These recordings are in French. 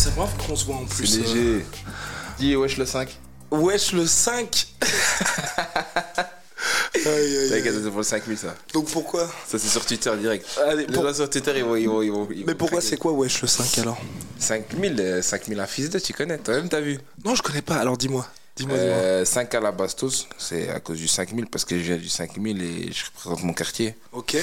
c'est fois qu'on se voit en plus. C'est léger. Dis wesh le 5. euh, Wesh, le 5 Aïe, aïe, T'inquiète, c'est pour le 5000 ça. Donc pourquoi? Ça c'est sur Twitter direct. Allez, Les pour- gens sur Twitter ils vont. Ils vont, ils vont ils Mais pourquoi c'est quoi Wesh, le 5 alors? 5000, euh, 5000 un fils de, tu connais, toi-même t'as vu? Non, je connais pas, alors dis-moi. Dis-moi, dis-moi. Euh, 5 à la Bastos, c'est à cause du 5000 parce que je viens du 5000 et je représente mon quartier. Ok.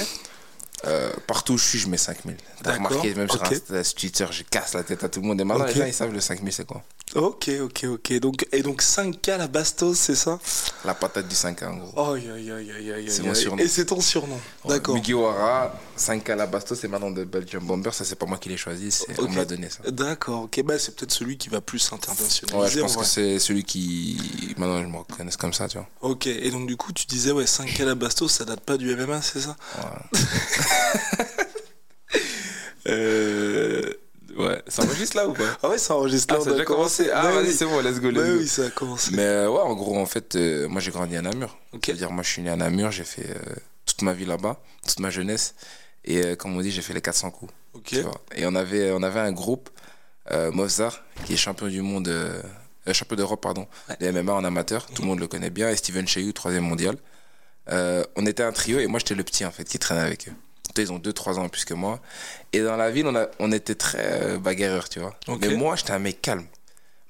Euh, partout où je suis, je mets 5000. T'as remarqué, même sur ok. Insta, sur Twitter, je casse la tête à tout le monde. Et maintenant, les gens, ils savent le 5000, c'est quoi? Ok, ok, ok. Donc, et donc 5K la Bastos, c'est ça? La patate du 5 en gros. Aïe. C'est mon surnom. Et c'est ton surnom. D'accord. Mugiwara, 5 à la Bastos, c'est maintenant de Belgium Bomber. Ça, c'est pas moi qui l'ai choisi, c'est on Ok. me l'a donné ça. D'accord, ok. Bah, c'est peut-être celui qui va plus internationaliser. Ouais, je en pense que c'est celui qui. Maintenant, je me reconnais comme ça, tu vois. Ok, et donc du coup, tu disais, ouais, 5K la Bastos, ça date pas du MMA, c'est ça? Euh. Ouais, ça enregistre là ou pas Ah ouais, ça enregistre Ah, là, ça on a déjà commencé Ah, vas-y, oui. c'est bon, let's go, let's go. oui, ça a commencé. Mais euh, ouais, en gros, en fait, euh, moi j'ai grandi à Namur. Ok. C'est-à-dire, moi je suis né à Namur, j'ai fait euh, toute ma vie là-bas, toute ma jeunesse. Et comme on dit, j'ai fait les 400 coups. Et on avait, on avait un groupe, Mozart, qui est champion du monde, champion d'Europe, pardon, Ouais. de MMA en amateur. Tout le monde le connaît bien. Et Steven Cheyou, troisième mondial. On était un trio et moi j'étais le petit en fait qui traînait avec eux. Ils ont 2-3 ans en plus que moi. Et dans la ville, on, a, on était très euh, bagarreurs, tu vois. Ok. Mais moi, j'étais un mec calme.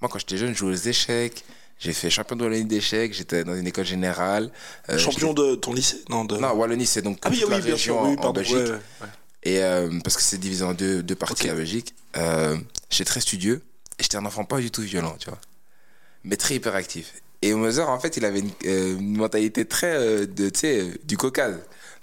Moi, quand j'étais jeune, je jouais aux échecs. J'ai fait champion de Wallonie d'échecs. J'étais dans une école générale. Euh, Champion de ton lycée Non, de. Non, Wallonie, c'est donc ah oui, toute la oui, bien région sûr, en- oui, en. Belgique. ouais, ouais, ouais. Et euh, parce que c'est divisé en deux, deux parties Ok. la Belgique. Euh, j'étais très studieux et j'étais un enfant pas du tout violent, tu vois. Mais très hyperactif. Et Mozart, en fait, il avait une, une mentalité très de, tu sais, du Caucase.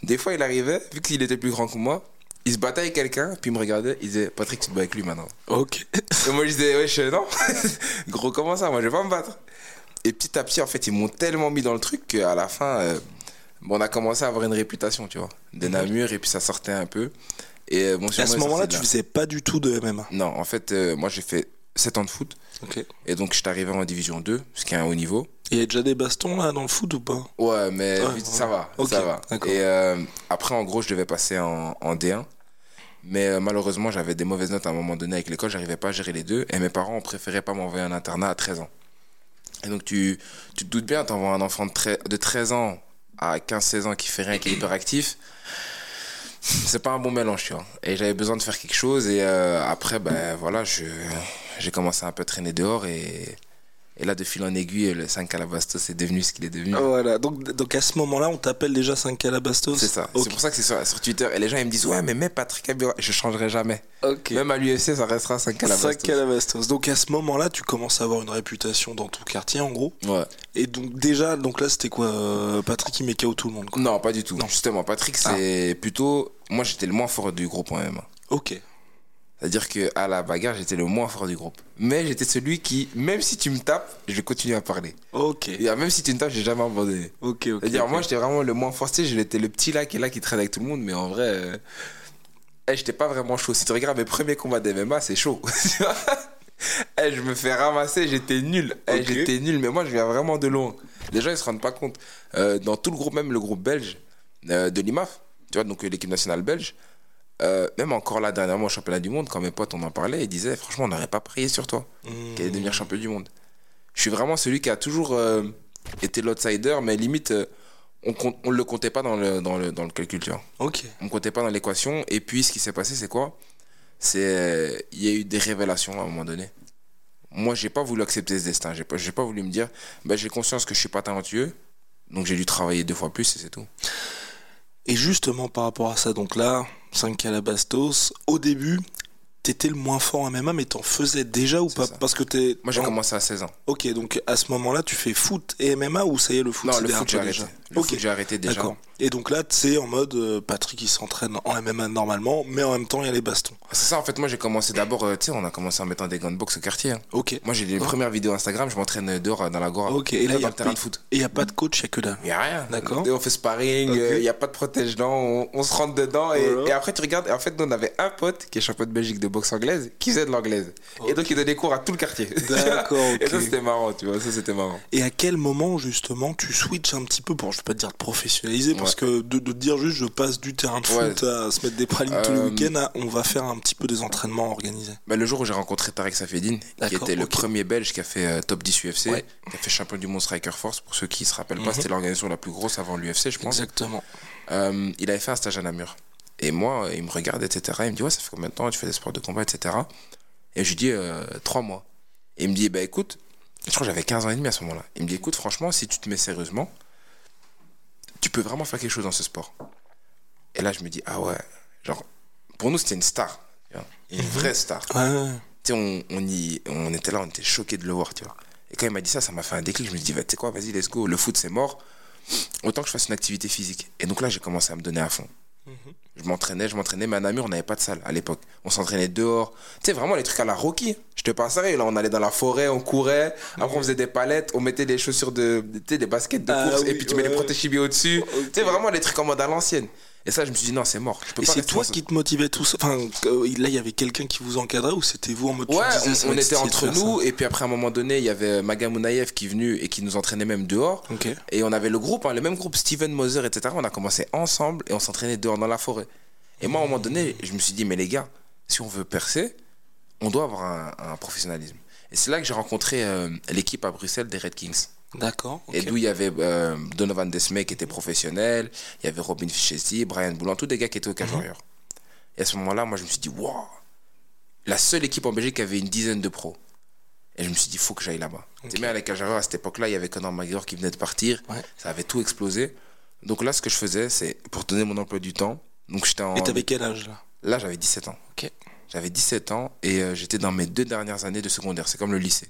Des fois, il arrivait, vu qu'il était plus grand que moi, il se battait avec quelqu'un, puis il me regardait, il disait Patrick, tu te bats avec lui maintenant. Ok. Et moi, je disais Wesh, non, gros, comment ça Moi, je vais pas me battre. Et petit à petit, en fait, ils m'ont tellement mis dans le truc qu'à la fin, euh, bon, on a commencé à avoir une réputation, tu vois, de Namur, et puis ça sortait un peu. Et euh, bon, Et à ce moment-là, tu faisais pas du tout de MMA. Non, en fait, euh, moi, j'ai fait 7 ans de foot, Ok. et donc j'étais arrivé en division 2, ce qui est un haut niveau. Il y a déjà des bastons là dans le foot ou pas? Ouais, mais Ouais, vite, ouais. ça va, ça va. Et euh, après, en gros, je devais passer en, en D1. Mais euh, malheureusement, j'avais des mauvaises notes à un moment donné avec l'école, j'arrivais pas à gérer les deux. Et mes parents ont préféré pas m'envoyer en internat à 13 ans. Et donc, tu, tu te doutes bien, t'envoies un enfant de, trai- de 13 ans à 15-16 ans qui fait rien, qui est hyperactif. C'est pas un bon mélange, tu vois. Et j'avais besoin de faire quelque chose. Et euh, après, ben voilà, je, j'ai commencé à un peu traîner dehors. Et, et là, de fil en aiguille, le 5 à la Bastos c'est devenu ce qu'il est devenu. Voilà, donc, donc à ce moment-là, on t'appelle déjà 5K la Bastos C'est ça. C'est pour ça que c'est sur, sur Twitter. Et les gens, ils me disent Ouais, mais même Patrick Abira, je changerai jamais. Ok. Même à l'UFC, ça restera 5 à la 5K la Bastos. Donc à ce moment-là, tu commences à avoir une réputation dans ton quartier en gros. Ouais. Et donc déjà, donc là c'était quoi euh, Patrick il met KO tout le monde quoi. Non, pas du tout. Non. Justement, Patrick, c'est plutôt. Moi, j'étais le moins fort du groupe en MMA. Ok. C'est-à-dire qu'à la bagarre, j'étais le moins fort du groupe. Mais j'étais celui qui, même si tu me tapes, je vais continuer à parler. Ok. Et même si tu me tapes, j'ai jamais abandonné. Ok, ok. C'est-à-dire, moi, j'étais vraiment le moins fort. Sais, j'étais le petit là qui est là, qui traîne avec tout le monde, mais en vrai. euh, eh, j'étais pas vraiment chaud. Si tu regardes mes premiers combats d'MMA, c'est chaud. Eh, je me fais ramasser, j'étais nul. Eh. J'étais nul, mais moi, je viens vraiment de loin. Les gens, ils se rendent pas compte. Euh, dans tout le groupe, même le groupe belge euh, de l'IMAF, tu vois, donc euh, l'équipe nationale belge, euh, même encore là, dernièrement, au championnat du monde, quand mes potes, on en parlait, ils disaient, franchement, on n'aurait pas prié sur toi qui allait devenir champion du monde. Je suis vraiment celui qui a toujours euh, été l'outsider, mais limite, euh, on on le comptait pas dans le, dans le, dans le calcul, tu vois. On comptait pas dans l'équation. Et puis, ce qui s'est passé, c'est quoi? C'est il y a eu des révélations à un moment donné. Moi, j'ai pas voulu accepter ce destin. J'ai pas, pas voulu me dire, ben, j'ai conscience que je suis pas talentueux, donc j'ai dû travailler deux fois plus et c'est tout. Et justement par rapport à ça, donc là, 5K la Bastos, au début, t'étais le moins fort en MMA, mais t'en faisais déjà ou pas? ça. Parce que t'es. Moi, j'ai en- commencé à 16 ans. Ok, donc à ce moment-là, tu fais foot et MMA ou ça y est, le foot Non, c'est le foot, j'ai toi arrêté. Le Ok. foot, j'ai arrêté déjà. D'accord. Et donc là, c'est en mode euh, Patrick il s'entraîne en MMA normalement, mais en même temps il y a les bastons. C'est ça, en fait, moi, j'ai commencé d'abord, euh, tu sais, on a commencé en mettant des gants de boxe au quartier. hein. Ok. Moi, j'ai des premières vidéos Instagram, je m'entraîne dehors euh, dans la Gora. Ok, et là, dans il y a le terrain de foot. Et il n'y a pas de coach, il n'y a que dalle. Il n'y a rien. D'accord. Et on fait sparring, il n'y a pas de protège-dents, on, on se rentre dedans. Et, Voilà. et après, tu regardes, et en fait, nous, on avait un pote qui est champion de Belgique de boxe anglaise qui faisait de l'anglaise. Et donc, il donnait cours à tout le quartier. D'accord, Et ça, c'était marrant, tu vois. Ça, c'était marrant. Et à quel moment, justement, tu switches un petit peu, pour, je vais pas te dire de professionnaliser, parce que de, de te dire juste je passe du terrain de Ouais. foot à se mettre des pralines tous les Euh, week-ends à on va faire un petit peu des entraînements organisés. Bah, le jour où j'ai rencontré Tarek Safedine, qui était le premier belge qui a fait euh, top 10 UFC, Ouais. qui a fait champion du monde Striker Force, pour ceux qui se rappellent pas, Mhm. c'était l'organisation la plus grosse avant l'UFC, je pense. Exactement. Euh, il avait fait un stage à Namur. Et moi, il me regarde, etc. Il me dit, ouais, ça fait combien de temps tu fais des sports de combat, etc. Et je lui dis, trois mois. Et il me dit, bah écoute, je crois que j'avais 15 ans et demi à ce moment-là. Il me dit, écoute, franchement, si tu te mets sérieusement, tu peux vraiment faire quelque chose dans ce sport. Et là, je me dis, ah ouais, genre, pour nous, c'était une star. tu vois, Une vraie star. Ouais. Tu sais, on, on, y, on était là, on était choqués de le voir, tu vois. Et quand il m'a dit ça, ça m'a fait un déclic. Je me suis dit, bah, tu sais quoi, vas-y, let's go. Le foot, c'est mort. Autant que je fasse une activité physique. Et donc là, j'ai commencé à me donner à fond. Je m'entraînais, je m'entraînais, mais à Namur, on n'avait pas de salle à l'époque. On s'entraînait dehors. Tu sais, vraiment les trucs à la Rocky. Je te parle sérieux, là, on allait dans la forêt, on courait. Après, on faisait des palettes, on mettait des chaussures de. Tu sais, des baskets de Ah course, oui, et puis tu mets ouais. les protège-chibis au-dessus. Tu sais, vraiment les trucs en mode à l'ancienne. Et ça, je me suis dit, non, c'est mort. Je peux Et c'est toi qui te motivais tout ça Enfin, euh, là, il y avait quelqu'un qui vous encadrait ou c'était vous en mode Ouais, on, était entre nous, ça et puis après, à un moment donné, il y avait Maga Mounaïev qui est venu et qui nous entraînait même dehors. Et on avait le groupe, hein, le même groupe, Steven Moser, etc. On a commencé ensemble et on s'entraînait dehors dans la forêt. Et moi, à un moment donné, je me suis dit, mais les gars, si on veut percer, on doit avoir un, un professionnalisme. Et c'est là que j'ai rencontré euh, l'équipe à Bruxelles des Red Kings. D'accord. Et d'où il y avait euh, Donovan Desmay qui était professionnel, il y avait Robin Fichesi, Brian Boulan, tous des gars qui étaient au Cage Warrior. Et à ce moment-là, moi, je me suis dit, waouh, la seule équipe en Belgique qui avait une dizaine de pros. Et je me suis dit, faut que j'aille là-bas. Ok. Tu sais, mais à la Cage Warrior, à cette époque-là, il y avait Conor McGregor qui venait de partir, Ouais. ça avait tout explosé. Donc là, ce que je faisais, c'est pour donner mon emploi du temps. Donc j'étais en. Et t'avais quel âge là? Là, j'avais 17 ans. Ok. J'avais 17 ans et euh, j'étais dans mes deux dernières années de secondaire. C'est comme le lycée.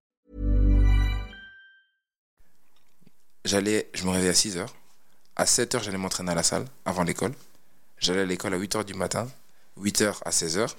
J'allais, je me réveillais à 6 heures. À 7 heures, j'allais m'entraîner à la salle avant l'école. J'allais à l'école à 8 heures du matin. 8 heures à 16 heures.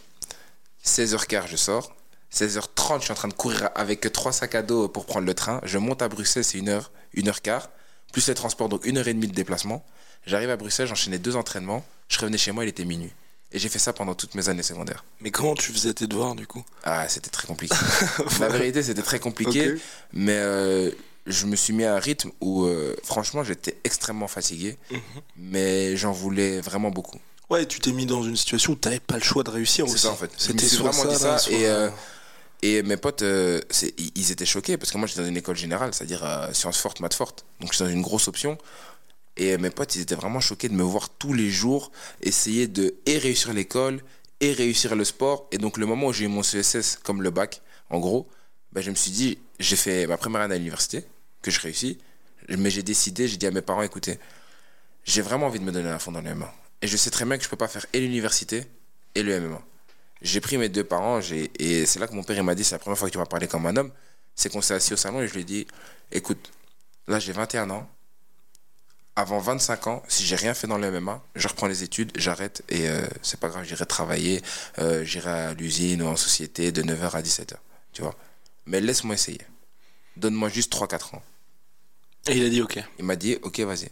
16h15, je sors. 16h30, je suis en train de courir avec trois sacs à dos pour prendre le train. Je monte à Bruxelles, c'est 1 heure, 1 heure quart. Plus les transports, donc 1 heure et demie de déplacement. J'arrive à Bruxelles, j'enchaînais deux entraînements. Je revenais chez moi, il était minuit. Et j'ai fait ça pendant toutes mes années secondaires. Mais comment tu faisais tes devoirs du coup? Ah, c'était très compliqué. La vérité, c'était très compliqué. Mais euh, je me suis mis à un rythme où, euh, franchement, j'étais extrêmement fatigué. Mhm. Mais j'en voulais vraiment beaucoup. Ouais, tu t'es mis dans une situation où t'avais pas le choix de réussir C'est aussi. ça, en fait. C'était vraiment dit ça. soit- Et, euh, et mes potes, euh, c'est- ils étaient choqués parce que moi, j'étais dans une école générale, c'est-à-dire sciences fortes, maths fortes. Donc, j'étais dans une grosse option. Et mes potes, ils étaient vraiment choqués de me voir tous les jours essayer de et réussir l'école et réussir le sport. Et donc, le moment où j'ai eu mon CSS comme le bac, en gros, ben, je me suis dit, j'ai fait ma première année à l'université, que je réussis. Mais j'ai décidé, j'ai dit à mes parents, écoutez, j'ai vraiment envie de me donner à fond dans le MMA. Et je sais très bien que je peux pas faire et l'université et le MMA. J'ai pris mes deux parents et c'est là que mon père m'a dit c'est la première fois que tu vas parler comme un homme. C'est qu'on s'est assis au salon et je lui ai dit écoute, là j'ai 21 ans. Avant 25 ans, si j'ai rien fait dans le MMA, je reprends les études, j'arrête et euh, c'est pas grave, j'irai travailler, euh, j'irai à l'usine ou en société de 9h à 17h. Tu vois. Mais laisse-moi essayer. Donne-moi juste 3-4 ans. Et il a dit ok. Il m'a dit ok, vas-y.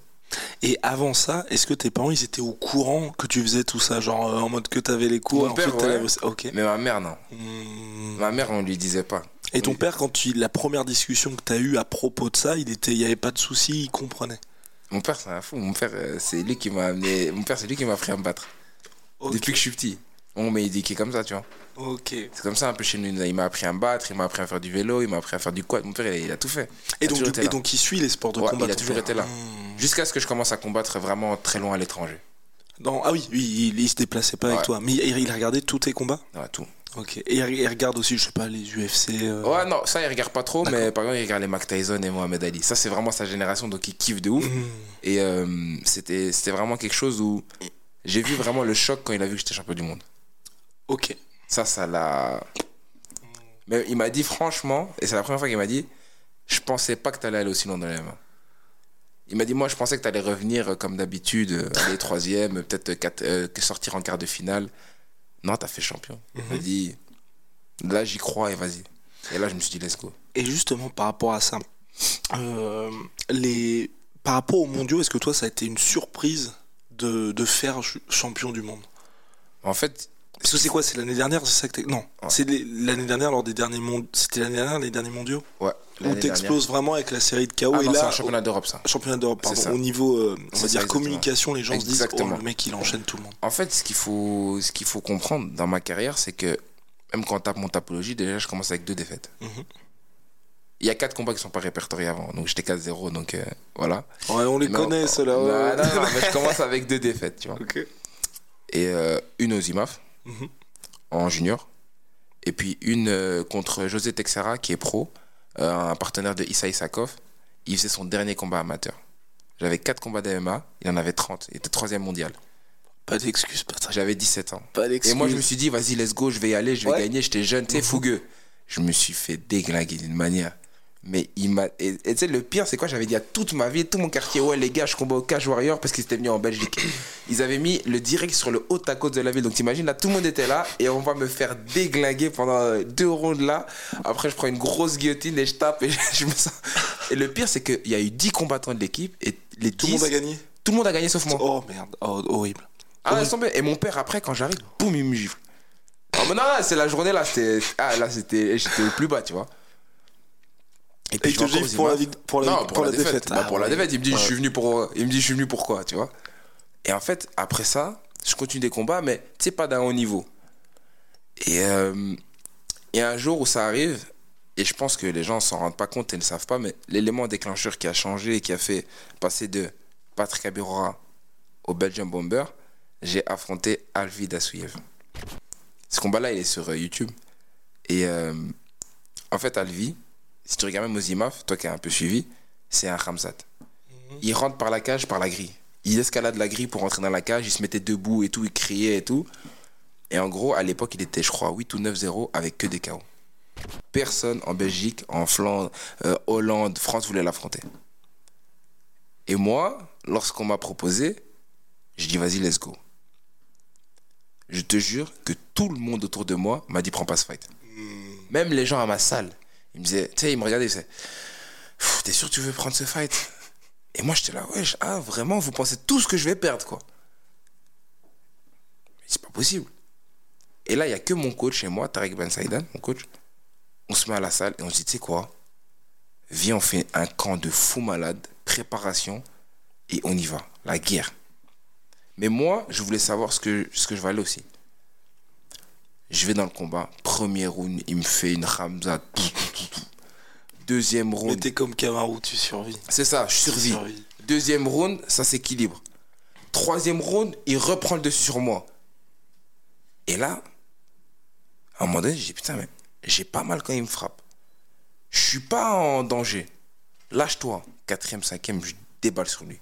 Et avant ça, est-ce que tes parents ils étaient au courant que tu faisais tout ça Genre euh, en mode que t'avais les cours Mon père, ensuite ouais. Ok. Mais ma mère, non. Hmm. Ma mère, on lui disait pas. Et ton Oui. père, quand tu, la première discussion que t'as eue à propos de ça, il était, il y avait pas de souci, il comprenait? Mon père, c'est un fou. Mon père, euh, c'est lui qui m'a amené. Mon père, c'est lui qui m'a appris à me battre. Ok. Depuis que je suis petit. On m'a éduqué comme ça, tu vois. Ok. C'est comme ça un peu chez nous. Il m'a appris à me battre, il m'a appris à faire du vélo, il m'a appris à faire du quad. Mon père, il a, il a tout fait. Et Il donc, du- et donc il suit les sports de Ouais, combat. il a toujours père. été là. Hmm. Jusqu'à ce que je commence à combattre vraiment très loin à l'étranger. Dans- ah oui, oui, il, il se déplaçait pas avec toi. Mais il, regardé tous tes combats? Ouais, tout. Ok. Et il, regarde aussi, je sais pas, les UFC. euh, Ouais, non, ça, il regarde pas trop, mais par exemple, il regarde les Mac Tyson et Mohamed Ali. Ça, c'est vraiment sa génération, donc il kiffe de ouf. hmm. Et euh, c'était c'était vraiment quelque chose où J'ai vu vraiment le choc quand il a vu que j'étais champion du monde. Ok. Ça, ça l'a. Mais il m'a dit franchement, et c'est la première fois qu'il m'a dit, je pensais pas que tu allais aller aussi loin dans les mains. Il m'a dit, moi, je pensais que tu allais revenir euh, comme d'habitude, euh, aller troisième, peut-être euh, que sortir en quart de finale. Non, t'as fait champion. Il m'a dit, là, j'y crois et vas-y. Et là, je me suis dit, let's go. Et justement, par rapport à ça, euh, les... par rapport aux mondiaux, est-ce que toi, ça a été une surprise de, de faire ch- champion du monde? En fait, Parce que c'est quoi C'est l'année dernière C'est ça que Non, c'est l'année dernière lors des derniers mondiaux. C'était l'année dernière, les derniers mondiaux ouais. Où t'exploses vraiment avec la série de KO Ah et non, c'est un championnat d'Europe, ça. championnat d'Europe, C'est pardon. ça. Au niveau, euh, on va ça, dire exactement. communication, les gens se disent, oh, Exactement. le mec, il enchaîne tout le monde. En fait, ce qu'il faut, ce qu'il faut comprendre dans ma carrière, c'est que même quand on tape mon tapologie, déjà, je commence avec deux défaites. Mhm. Il y a quatre combats qui sont pas répertoriés avant, donc j'étais 4-0, donc euh, voilà. Ouais, on les connaît, ceux-là. ouais. mais je commence avec deux défaites, tu vois. Ok. Et euh, une aux IMAF, En junior, et puis une euh, contre José Texera, qui est pro, euh, un partenaire de Issa Isakov. Il faisait son dernier combat amateur. J'avais quatre combats d'MMA, il en avait 30, il était troisième mondial. Pas d'excuses, Patrick. J'avais 17 ans. Pas Et moi, je me suis dit, vas-y, let's go, je vais y aller, je vais Ouais. gagner. J'étais jeune, sais, fougueux. Je me suis fait déglinguer d'une manière. Mais il m'a. Et tu sais, le pire, c'est quoi? J'avais dit à toute ma vie, tout mon quartier, ouais, les gars, je combat au Cash Warrior parce qu'ils étaient venus en Belgique. Ils avaient mis le direct sur le haut à côte de la ville. Donc t'imagines, là, tout le monde était là et on va me faire déglinguer pendant deux rondes là. Après, je prends une grosse guillotine et je tape et je me sens. Et le pire, c'est qu'il y a eu 10 combattants de l'équipe et les 10. Tout le monde a gagné Tout le monde a gagné sauf moi. Oh merde, oh, horrible. Ah. Et mon père, après, quand j'arrive, boum, il me gifle. Ah, mais non, non, c'est la journée là, c'était. Ah, là, c'était. J'étais au plus bas, tu vois. Et puis, je te gifle pour la, pour la, non, pour la défaite. Bah, Ah, pour la ouais. défaite, il me dit, je suis venu pour. Il me dit, je suis venu pour quoi, tu vois. Et en fait, après ça, je continue des combats, mais tu sais, pas d'un haut niveau. Et euh, il y a un jour où ça arrive, et je pense que les gens s'en rendent pas compte et ne savent pas, mais l'élément déclencheur qui a changé et qui a fait passer de Patrick Abirora au Belgian Bomber, j'ai affronté Alvi Dasouyev. Ce combat-là, il est sur euh, YouTube. Et euh, en fait, Alvi, si tu regardes même aux IMAF, toi qui as un peu suivi, c'est un Ramzat. Il rentre par la cage, par la grille. Il escalade la grille pour rentrer dans la cage, il se mettait debout et tout, il criait et tout. Et en gros, à l'époque, il était, je crois, 8 ou 9-0 avec que des KO. Personne en Belgique, en Flandre, euh, Hollande, France voulait l'affronter. Et moi, lorsqu'on m'a proposé, je dis vas-y, let's go. Je te jure que tout le monde autour de moi m'a dit prends pas ce fight. Même les gens à ma salle, ils me disaient, tu sais, ils me regardaient, ils disaient, Pff, t'es sûr que tu veux prendre ce fight? Et moi j'étais là, wesh, ah vraiment, vous pensez tout ce que je vais perdre quoi c'est pas possible. Et là, il y a que mon coach et moi, Tarek Ben Saïdan, mon coach, on se met à la salle et on se dit, tu sais quoi? Viens, on fait un camp de fou malade, préparation, et on y va, la guerre. Mais moi, je voulais savoir ce que, ce que je valais aussi. Je vais dans le combat. Premier round, il me fait une ramza. Deuxième Mais round, t'es comme Camaro, tu survis. c'est ça, je survis. survis. Deuxième round, ça s'équilibre. Troisième round, il reprend le dessus sur moi. Et là, à un moment donné, j'ai dit putain, mais j'ai pas mal quand il me frappe. Je suis pas en danger. Lâche-toi. Quatrième, cinquième, je déballe sur lui.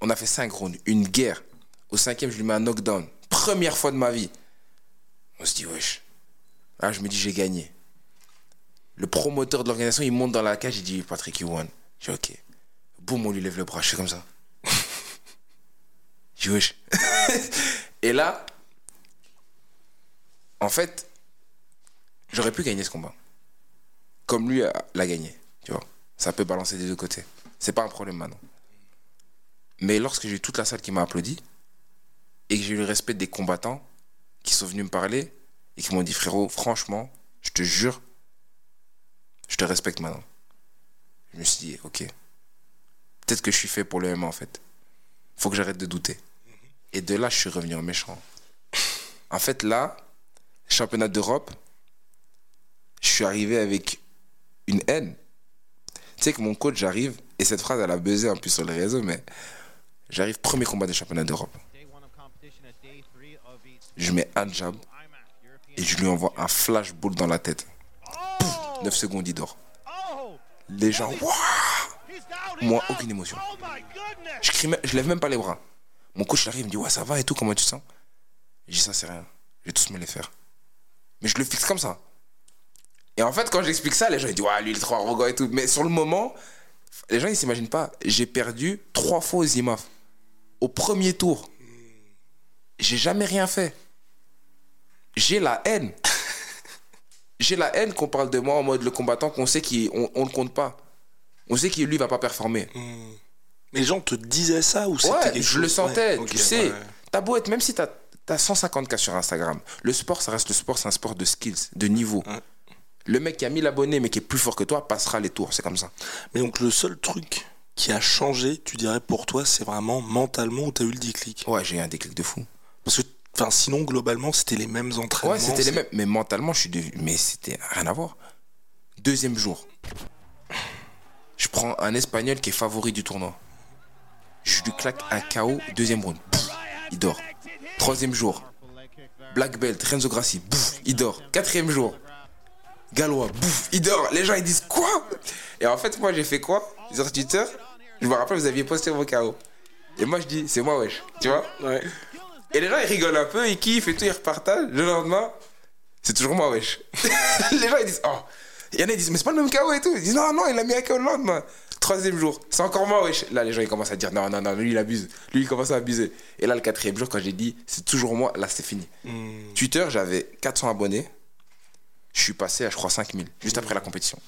On a fait cinq rounds, une guerre. Au cinquième, je lui mets un knockdown. Première fois de ma vie. On se dit, wesh. Là, je me dis, j'ai gagné. Le promoteur de l'organisation, il monte dans la cage, il dit, Patrick, you won. Je dis, ok. Boum, on lui lève le bras, je fais comme ça. Je dis, wesh. Et là, en fait, j'aurais pu gagner ce combat. Comme lui l'a gagné, tu vois. Ça peut balancer des deux côtés. C'est pas un problème maintenant. Mais lorsque j'ai eu toute la salle qui m'a applaudi, et que j'ai eu le respect des combattants qui sont venus me parler, et qui m'ont dit, frérot, franchement, je te jure, je te respecte maintenant. Je me suis dit, ok, peut-être que je suis fait pour le MMA en fait. Faut que j'arrête de douter. Et de là, je suis revenu en méchant. En fait, là, championnat d'Europe, je suis arrivé avec une haine. Tu sais que mon coach, j'arrive, et cette phrase, elle a buzzé en plus sur les réseaux, mais j'arrive premier combat des championnats d'Europe. Je mets un jab et je lui envoie un flashball dans la tête. Pouf, 9 secondes, il dort. Les gens, moi, aucune émotion. Je, crie je lève même pas les bras. Mon coach arrive, il me dit, ouais, ça va et tout, comment tu sens? Je dis, ça, c'est rien. Je vais tous me les faire. Mais je le fixe comme ça. Et en fait, quand j'explique ça, les gens ils disent, ouais, lui, il est trop arrogant et tout. Mais sur le moment, les gens, ils s'imaginent pas. J'ai perdu trois fois aux IMAF. Au premier tour. J'ai jamais rien fait. J'ai la haine. J'ai la haine qu'on parle de moi en mode le combattant qu'on sait qu'on on le compte pas. On sait qu'il lui va pas performer. Mais les gens te disaient ça ou c'était Ouais, je le sentais, Ouais, tu sais. ouais. T'as beau être, même si t'as as 150 cas sur Instagram, le sport, ça reste le sport, c'est un sport de skills, de niveau. Le mec qui a 1000 abonnés mais qui est plus fort que toi passera les tours, c'est comme ça. Mais donc le seul truc qui a changé, tu dirais pour toi, c'est vraiment mentalement où t'as eu le déclic? Ouais, j'ai eu un déclic de fou. Parce que, enfin, sinon globalement, c'était les mêmes entraînements. Ouais, c'était les mêmes. Mais mentalement, je suis devenu. Mais c'était rien à voir. Deuxième jour. Je prends un Espagnol qui est favori du tournoi. Je lui claque un KO, deuxième round. Il dort. Troisième jour. Black Belt, Renzo Grassi. Bouf, il dort. Quatrième jour. Gallois, bouf, il dort. Les gens ils disent quoi? Et en fait, moi j'ai fait quoi? Sur Twitter, je me rappelle, vous aviez posté vos KO. Et moi je dis, c'est moi, wesh. Tu vois? Ouais. Et les gens ils rigolent un peu, ils kiffent et tout, ils repartagent. Le lendemain, c'est toujours moi, wesh. les gens ils disent, oh. Il y en a qui disent, mais c'est pas le même KO et tout. Ils disent, non, non, il a mis un KO le lendemain. Troisième jour, c'est encore moi, wesh. Là, les gens ils commencent à dire, non, non, non, lui il abuse. Lui il commence à abuser. Et là, le quatrième jour, quand j'ai dit, c'est toujours moi, là c'est fini. Twitter, j'avais 400 abonnés. Je suis passé à, je crois, 5000, juste après la compétition.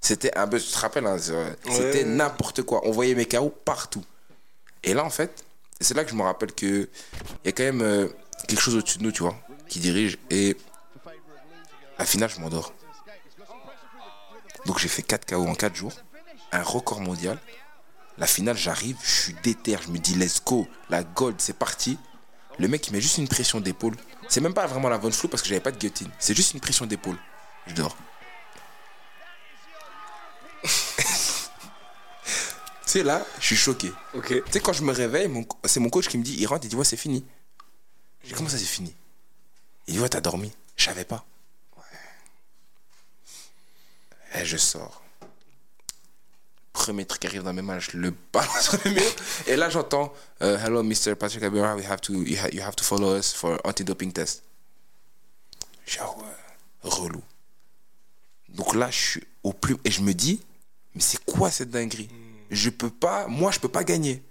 C'était un buzz, tu te rappelles, hein, c'est- c'était Ouais. n'importe quoi. On voyait mes KO partout. Et là, en fait, c'est là que je me rappelle que il y a quand même euh, quelque chose au-dessus de nous, tu vois, qui dirige. Et à la finale, je m'endors. Donc j'ai fait 4 KO en 4 jours, un record mondial. La finale, j'arrive, je suis déter, je me dis let's go, la gold, c'est parti. Le mec, il met juste une pression d'épaule. C'est même pas vraiment la bonne flou parce que j'avais pas de guillotine. C'est juste une pression d'épaule. Je dors. Là, je suis choqué. Ok. Tu sais, quand je me réveille, mon c'est mon coach qui me dit, il rentre, il dit, ouais, c'est fini. Dis, comment ça, c'est fini? Il dit, ouais, t'as dormi. Je savais pas. Ouais. Et je sors. Premier truc qui arrive dans mes mains, je le balance sur le mur. Et là, j'entends, euh, hello, Mr. Patrick Abira, we have to, you, ha- you have to follow us for anti-doping test. Dis, ah relou. Donc là, je suis au plus. Et je me dis, mais c'est quoi cette dinguerie? Je peux pas. Moi, je peux pas gagner.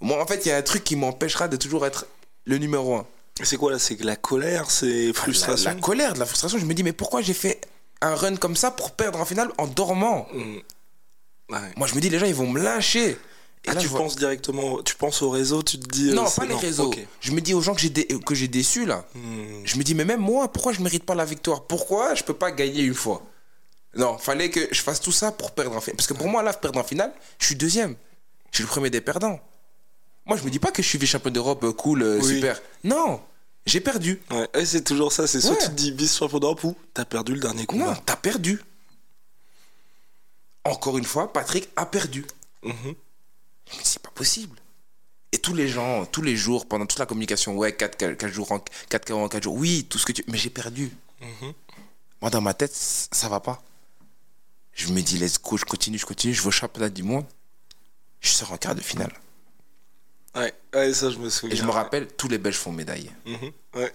Moi, en fait, il y a un truc qui m'empêchera de toujours être le numéro un. C'est quoi là C'est la colère, c'est La, frustration. la colère, de la frustration. Je me dis, mais pourquoi j'ai fait un run comme ça pour perdre en finale en dormant Ouais. Moi, je me dis, les gens, ils vont me lâcher. Et Ah, là, tu vois- penses directement, tu penses au réseau, tu te dis. euh, Non, pas les réseaux. Je me dis aux gens que j'ai dé- que j'ai déçus là. Hmm. Je me dis, mais même moi, pourquoi je mérite pas la victoire? Pourquoi je peux pas gagner une fois? Non, fallait que je fasse tout ça pour perdre en finale. Parce que pour moi, là, perdre en finale, je suis deuxième. Je suis le premier des perdants. Moi, je me dis pas que je suis vice-champion d'Europe, euh, cool, euh, Oui. super. Non, j'ai perdu. Ouais, ouais, c'est toujours ça. C'est soit Ouais. tu te dis vice champion d'Europe ou t'as perdu le dernier Non, combat. t'as perdu. Encore une fois, Patrick a perdu. Mhm. Me dis, c'est pas possible. Et tous les gens, tous les jours, pendant toute la communication, ouais, 4, 4, jours en 4 KO en 4 jours, oui, tout ce que tu. Mais j'ai perdu. Mhm. Moi, dans ma tête, ça va pas. Je me dis, let's go, je continue, je continue, je vais au championnat du monde. Je sors en quart de finale. Ouais, ouais, ça je me souviens. Et je me rappelle, tous les Belges font médaille. Mhm. Ouais.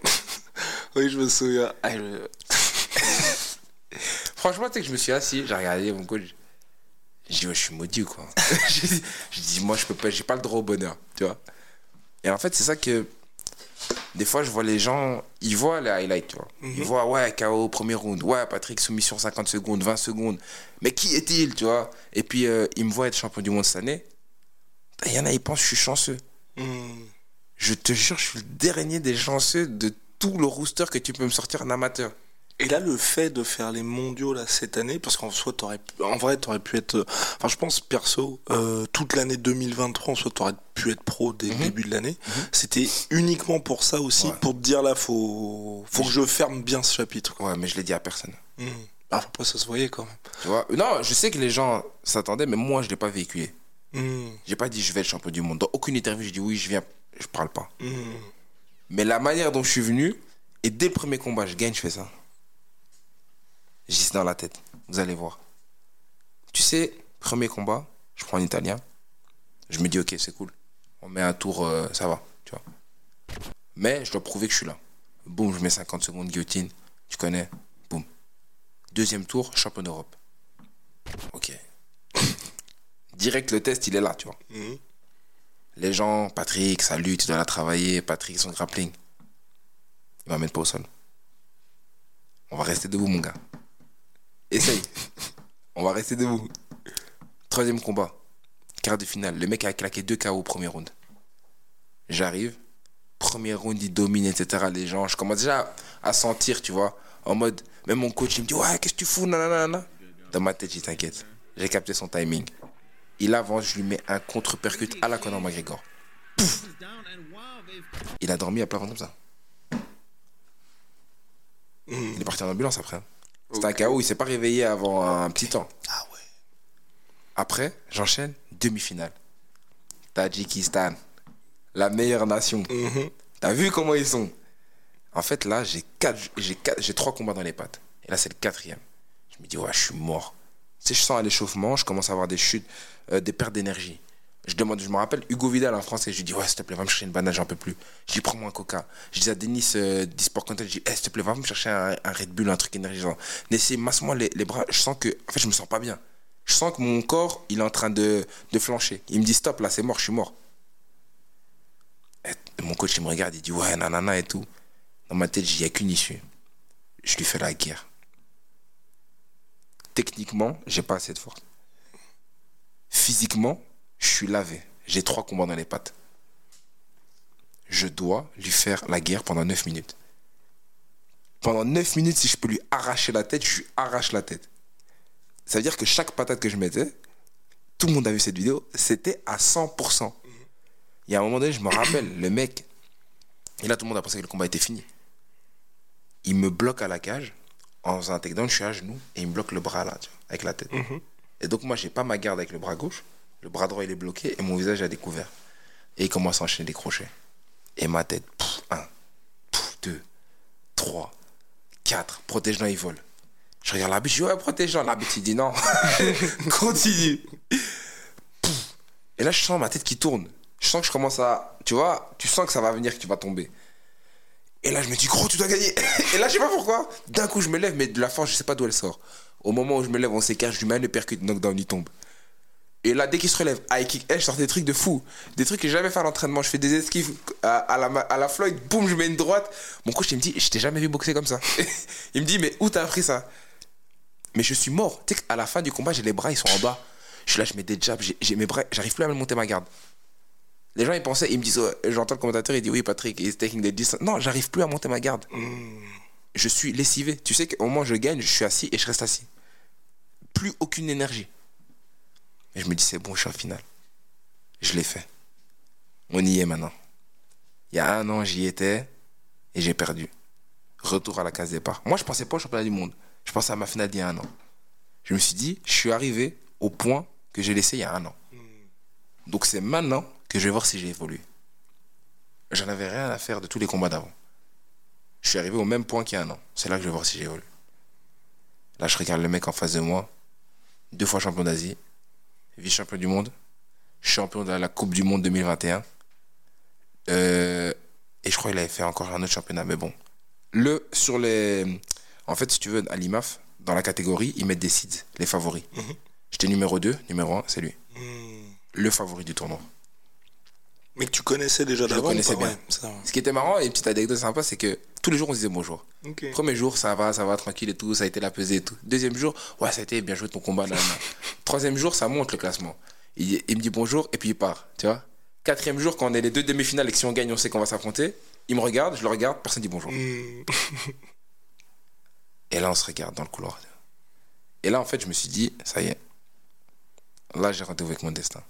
oui, je me souviens. Ah, je- Franchement, tu sais que je me suis assis, j'ai regardé mon coach. J'ai dit, ouais, je suis maudit ou quoi? J'ai dit, moi, je peux pas, j'ai pas le droit au bonheur, tu vois. Et en fait, c'est ça que. Des fois, je vois les gens, ils voient les highlights, tu vois. Ils voient, ouais, KO, premier round. Ouais, Patrick, soumission 50 secondes, 20 secondes. Mais qui est-il, tu vois? Et puis, euh, ils me voient être champion du monde cette année. Il y en a, ils pensent que je suis chanceux. Hmm. Je te jure, je suis le dernier des chanceux de tout le rooster que tu peux me sortir en amateur. Et là, le fait de faire les mondiaux là cette année, parce qu'en soi, t'aurais, en vrai, t'aurais pu être, enfin, je pense perso, euh, toute l'année 2023, en soi, t'aurais pu être pro dès le début de l'année. C'était uniquement pour ça aussi, Ouais. pour te dire là, faut, faut que je ferme bien ce chapitre. Ouais, mais je l'ai dit à personne. Hmm. Ah, après, ça se voyait quand même. Tu vois Non, je sais que les gens s'attendaient, mais moi, je l'ai pas véhiculé. Hmm. J'ai pas dit je vais être champion du monde. Dans aucune interview, j'ai dit oui, je viens. Je parle pas. Hmm. Mais la manière dont je suis venu, et dès le premier combat, je gagne, je fais ça. J'y suis dans la tête. Vous allez voir. Tu sais, premier combat, je prends un italien. Je me dis ok, c'est cool. On met un tour, euh, ça va, tu vois. Mais je dois prouver que je suis là. Boum, je mets 50 secondes guillotine. Tu connais? Boum. Deuxième tour, champion d'Europe. Ok. Direct, le test, il est là, tu vois. Les gens, Patrick, salut, tu dois la travailler. Patrick, son grappling. Il m'amène pas au sol. On va rester debout, mon gars. Essaye. On va rester debout. Troisième combat. Quart de finale. Le mec a claqué deux KO au premier round. J'arrive. Premier round, il domine, etc. Les gens, je commence déjà à sentir, tu vois. En mode, même mon coach, il me dit Ouais, qu'est-ce que tu fous nanana. Dans ma tête, j'ai t'inquiète. J'ai capté son timing. Il avance, je lui mets un contre-percute à la Conor McGregor. Pouf. Il a dormi à plat comme ça. Il est parti en ambulance après. hein. C'était un KO, il s'est pas réveillé avant un petit temps. Ah ouais. Après, j'enchaîne demi-finale. Tadjikistan, la meilleure nation. T'as vu comment ils sont? En fait, là, j'ai quatre, j'ai quatre- j'ai trois combats dans les pattes. Et là, c'est le quatrième. Je me dis, ouais, je suis mort. Sais, je sens à l'échauffement, je commence à avoir des chutes, euh, des pertes d'énergie. Je demande, je me rappelle Hugo Vidal en français, je lui dis, ouais, s'il te plaît, va me chercher une banane, j'en peux plus. Je lui prends-moi un coca. Je dis à Denis euh, d'eSport Content, je dis, Eh, s'il te plaît, va me chercher un, un Red Bull, un truc énergisant. N'essaie, masse-moi les, bras. Je sens que, en fait, je me sens pas bien. Je sens que mon corps, il est en train de, de flancher. Il me dit, stop, là, c'est mort, je suis mort. Mon coach, il me regarde, il dit, ouais, nanana et tout. Dans ma tête, il n'y a qu'une issue. Je lui fais la guerre. Techniquement, j'ai pas assez de force. Physiquement, je suis lavé. J'ai trois combats dans les pattes. Je dois lui faire la guerre pendant 9 minutes. Pendant 9 minutes, si je peux lui arracher la tête, je lui arrache la tête. Ça veut dire que chaque patate que je mettais, tout le monde a vu cette vidéo, c'était à 100%. Il y a un moment donné, je me rappelle, le mec, et là tout le monde a pensé que le combat était fini. Il me bloque à la cage, en faisant un takedown, je suis à genoux, et il me bloque le bras là, tu vois, avec la tête. Et donc moi, j'ai pas ma garde avec le bras gauche, le bras droit il est bloqué, et mon visage est à découvert. Et il commence à enchaîner des crochets. Et ma tête, pouf, un, pouf, deux, trois, quatre, protège-le, il vole. Je regarde l'arbitre, je dis ouais, protège-le. L'arbitre il dit non, continue. Et là, je sens ma tête qui tourne. Je sens que je commence à. Tu vois, tu sens que ça va venir, que tu vas tomber. Et là, je me dis, gros, tu dois gagner. Et là, je sais pas pourquoi. D'un coup, je me lève, mais de la force, je sais pas d'où elle sort. Au moment où je me lève, on s'écarte, je lui mets un percute, knockdown, il tombe. Et là, dès qu'il se relève, high kick, eh, je sors des trucs de fou. Des trucs que j'ai jamais fait à l'entraînement. Je fais des esquives à, la, à la Floyd, boum, je mets une droite. Mon coach, il me dit, je t'ai jamais vu boxer comme ça. il me dit, mais où t'as appris ça? Mais je suis mort. Tu sais qu'à la fin du combat, j'ai les bras, ils sont en bas. Je suis là, je mets des jabs, j'ai mes bras, j'arrive plus à monter ma garde. Les gens, ils pensaient, ils me disent, j'entends le commentateur, il dit, oui, Patrick, he's taking the distance. Non, j'arrive plus à monter ma garde. Je suis lessivé. Tu sais qu'au moment où je gagne, je suis assis et je reste assis. Plus aucune énergie. Et je me dis, c'est bon, je suis en finale. Je l'ai fait. On y est maintenant. Il y a un an, j'y étais et j'ai perdu. Retour à la case départ. Moi, je pensais pas au championnat du monde. Je pensais à ma finale d'il y a un an. Je me suis dit, je suis arrivé au point que j'ai laissé il y a un an. Donc c'est maintenant que je vais voir si j'ai évolué. J'en avais rien à faire de tous les combats d'avant. Je suis arrivé au même point qu'il y a un an. C'est là que je vais voir si j'ai évolué. Là, je regarde le mec en face de moi, deux fois champion d'Asie, vice-champion du monde, champion de la Coupe du Monde 2021. Euh, et je crois qu'il avait fait encore un autre championnat, mais bon. Le, sur les. En fait, si tu veux, à l'IMAF, dans la catégorie, ils mettent des seeds, les favoris. J'étais numéro 2, numéro 1, c'est lui. Le favori du tournoi. Mais que tu connaissais déjà Je d'avant. ou connaissais bien. Ouais, ça va. Ce qui était marrant et une petite anecdote sympa, c'est que tous les jours on se disait bonjour. Premier jour, ça va, ça va, tranquille et tout, ça a été la pesée et tout. Deuxième jour, ouais, ça a été bien joué ton combat là. Troisième jour, ça monte le classement. Il, il me dit bonjour et puis il part, tu vois. Quatrième jour, quand on est les deux demi-finales et que si on gagne, on sait qu'on va s'affronter, il me regarde, je le regarde, personne dit bonjour. Hmm. Et là, on se regarde dans le couloir. Et là, en fait, je me suis dit, ça y est. Là, j'ai rendez-vous avec mon destin.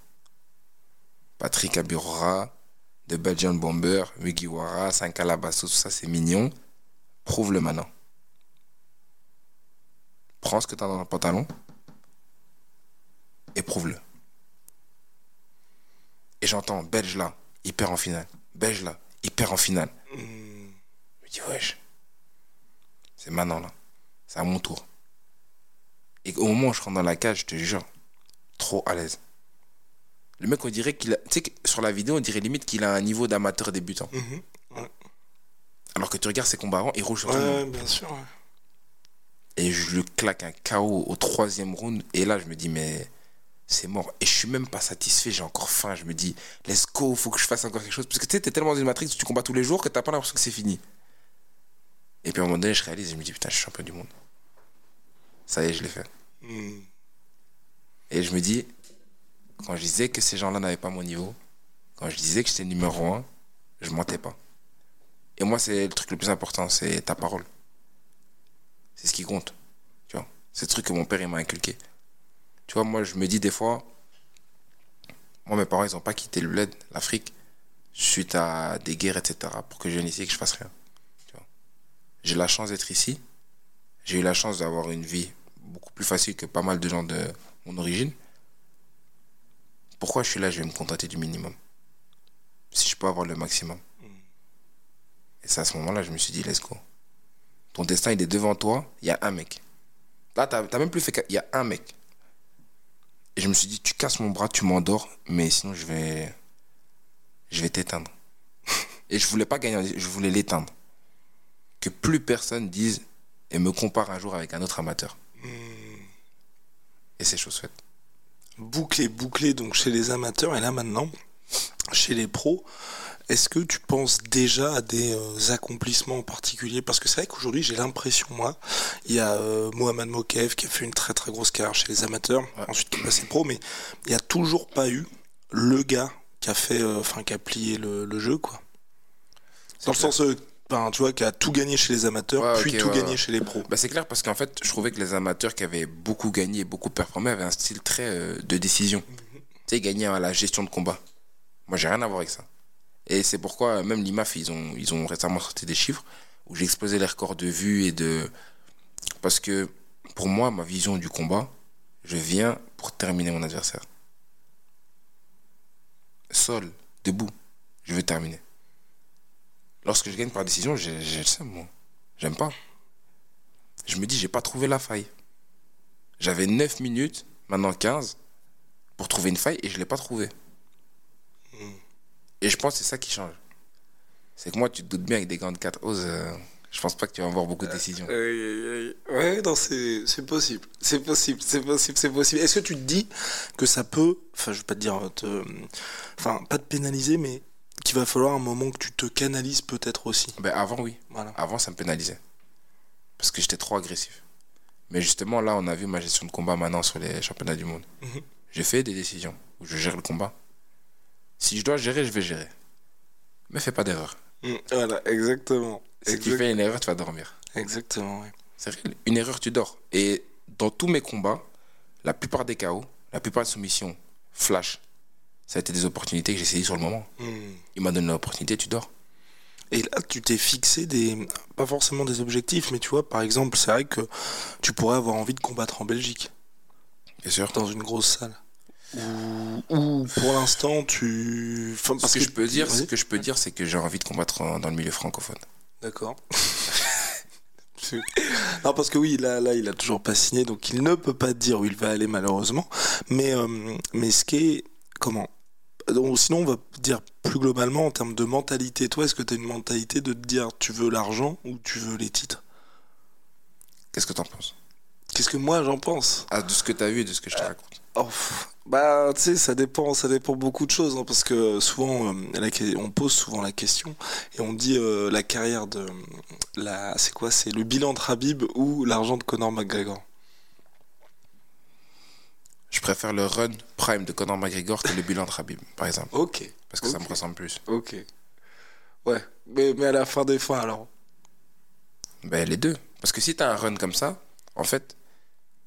Patrick Abirora, de Belgian Bomber, Mugiwara, Sankalabasso, tout ça, c'est mignon. Prouve-le maintenant. Prends ce que tu as dans le pantalon et prouve-le. Et j'entends Belge là, il perd en finale. Belge là, il perd en finale. Je me dis, wesh, c'est maintenant là. C'est à mon tour. Et au moment où je rentre dans la cage, je te jure, trop à l'aise. Le mec, on dirait qu'il a. Tu sais, que sur la vidéo, on dirait limite qu'il a un niveau d'amateur débutant. Mhm. Ouais, Alors que tu regardes ses combats il roule sur tout le monde. bien sûr. ouais. Et je le claque un KO au troisième round. Et là, je me dis, mais c'est mort. Et je suis même pas satisfait, j'ai encore faim. Je me dis, let's go, faut que je fasse encore quelque chose. Parce que tu sais, t'es tellement dans une matrix où tu combats tous les jours que t'as pas l'impression que c'est fini. Et puis à un moment donné, je réalise, je me dis, putain, je suis champion du monde. Ça y est, je l'ai fait. Hmm. Et je me dis, quand je disais que ces gens-là n'avaient pas mon niveau, quand je disais que j'étais numéro un, je mentais pas. Et moi, c'est le truc le plus important, c'est ta parole. C'est ce qui compte. C'est le truc que mon père m'a inculqué. Tu vois, moi, je me dis des fois, moi, mes parents, ils n'ont pas quitté le bled, l'Afrique, suite à des guerres, etc., pour que je vienne ici et que je fasse rien. J'ai la chance d'être ici. J'ai eu la chance d'avoir une vie beaucoup plus facile que pas mal de gens de mon origine. Pourquoi je suis là, je vais me contenter du minimum Si je peux avoir le maximum. Et c'est à ce moment-là, je me suis dit, let's go. Ton destin, il est devant toi, il y a un mec. Là, t'as t'as même plus fait. Il y a un mec. Et je me suis dit, tu casses mon bras, tu m'endors, mais sinon, je vais. Je vais t'éteindre. Et je voulais pas gagner, je voulais l'éteindre. Que plus personne dise et me compare un jour avec un autre amateur. Et c'est chose faite. Bouclé, bouclé donc chez les amateurs et là maintenant chez les pros. Est-ce que tu penses déjà à des euh, accomplissements en particulier? Parce que c'est vrai qu'aujourd'hui j'ai l'impression moi, il y a euh, Mohamed Mokev qui a fait une très très grosse carrière chez les amateurs, ensuite qui est passé pro, mais il n'y a toujours pas eu le gars qui a fait, euh, enfin qui a plié le, le jeu quoi. Dans le sens, euh, tu vois, qui a tout gagné chez les amateurs, Ouais, puis tout ouais, gagné ouais. chez les pros. Bah, c'est clair parce qu'en fait, je trouvais que les amateurs qui avaient beaucoup gagné et beaucoup performé avaient un style très euh, de décision. Tu sais, ils gagnaient à la gestion de combat. Moi, j'ai rien à voir avec ça. Et c'est pourquoi, euh, même l'IMAF, ils ont, ils ont récemment sorti des chiffres où j'ai explosé les records de vues et de. Parce que pour moi, ma vision du combat, je viens pour terminer mon adversaire. Sol, debout, je veux terminer. Lorsque je gagne par décision, j'ai le seum, moi. J'aime pas. Je me dis, j'ai pas trouvé la faille. J'avais 9 minutes, maintenant 15, pour trouver une faille et je l'ai pas trouvée. Et je pense que c'est ça qui change. C'est que moi, tu te doutes bien avec des gants de 4 oses, euh, je pense pas que tu vas avoir beaucoup de décisions. Ouais, non, c'est possible. C'est possible, c'est possible, c'est possible. Est-ce que tu te dis que ça peut, enfin, je veux pas te dire, enfin, pas te pénaliser, mais qu'il va falloir un moment que tu te canalises peut-être aussi. Ben, avant, oui. Voilà. Avant, ça me pénalisait. Parce que j'étais trop agressif. Mais justement, là, on a vu ma gestion de combat maintenant sur les championnats du monde. Mhm. J'ai fait des décisions où je gère le combat. Si je dois gérer, je vais gérer. Mais fais pas d'erreur. Mm, Voilà, exactement. Si tu fais une erreur, tu vas dormir. Exactement, ouais. C'est réel. Une erreur, tu dors. Et dans tous mes combats, la plupart des KO, la plupart des soumissions, flash, ça a été des opportunités que j'ai saisies sur le moment. Mm. Il m'a donné l'opportunité, tu dors. Et là, tu t'es fixé des, pas forcément des objectifs, mais tu vois, par exemple, c'est vrai que tu pourrais avoir envie de combattre en Belgique, Bien sûr. dans une grosse salle. Ou, ou pour l'instant, tu. Enfin, Ce que, je peux dire, ce que je peux dire, c'est que j'ai envie de combattre en- dans le milieu francophone. D'accord. non, parce que oui, là, là, il a toujours pas signé, donc il ne peut pas dire où il va aller malheureusement. Mais, euh, mais ce qui est, comment donc, Sinon, on va dire plus globalement en termes de mentalité. Toi, est-ce que tu as une mentalité de te dire tu veux l'argent ou tu veux les titres? Qu'est-ce que t'en penses? Qu'est-ce que moi j'en pense? Ah, De ce que t'as vu et de ce que je te raconte. Oh, pff, Bah, tu sais, ça dépend, ça dépend beaucoup de choses, hein, parce que souvent, euh, la on pose souvent la question et on dit euh, la carrière de, la, c'est quoi, c'est le bilan de Habib ou l'argent de Conor McGregor. Je préfère le run prime de Conor McGregor que le bilan de Khabib, par exemple. Ok. Parce que ça me ressemble plus. Ok. Ouais, mais, mais à la fin des fins alors? Ben, les deux. Parce que si t'as un run comme ça, en fait,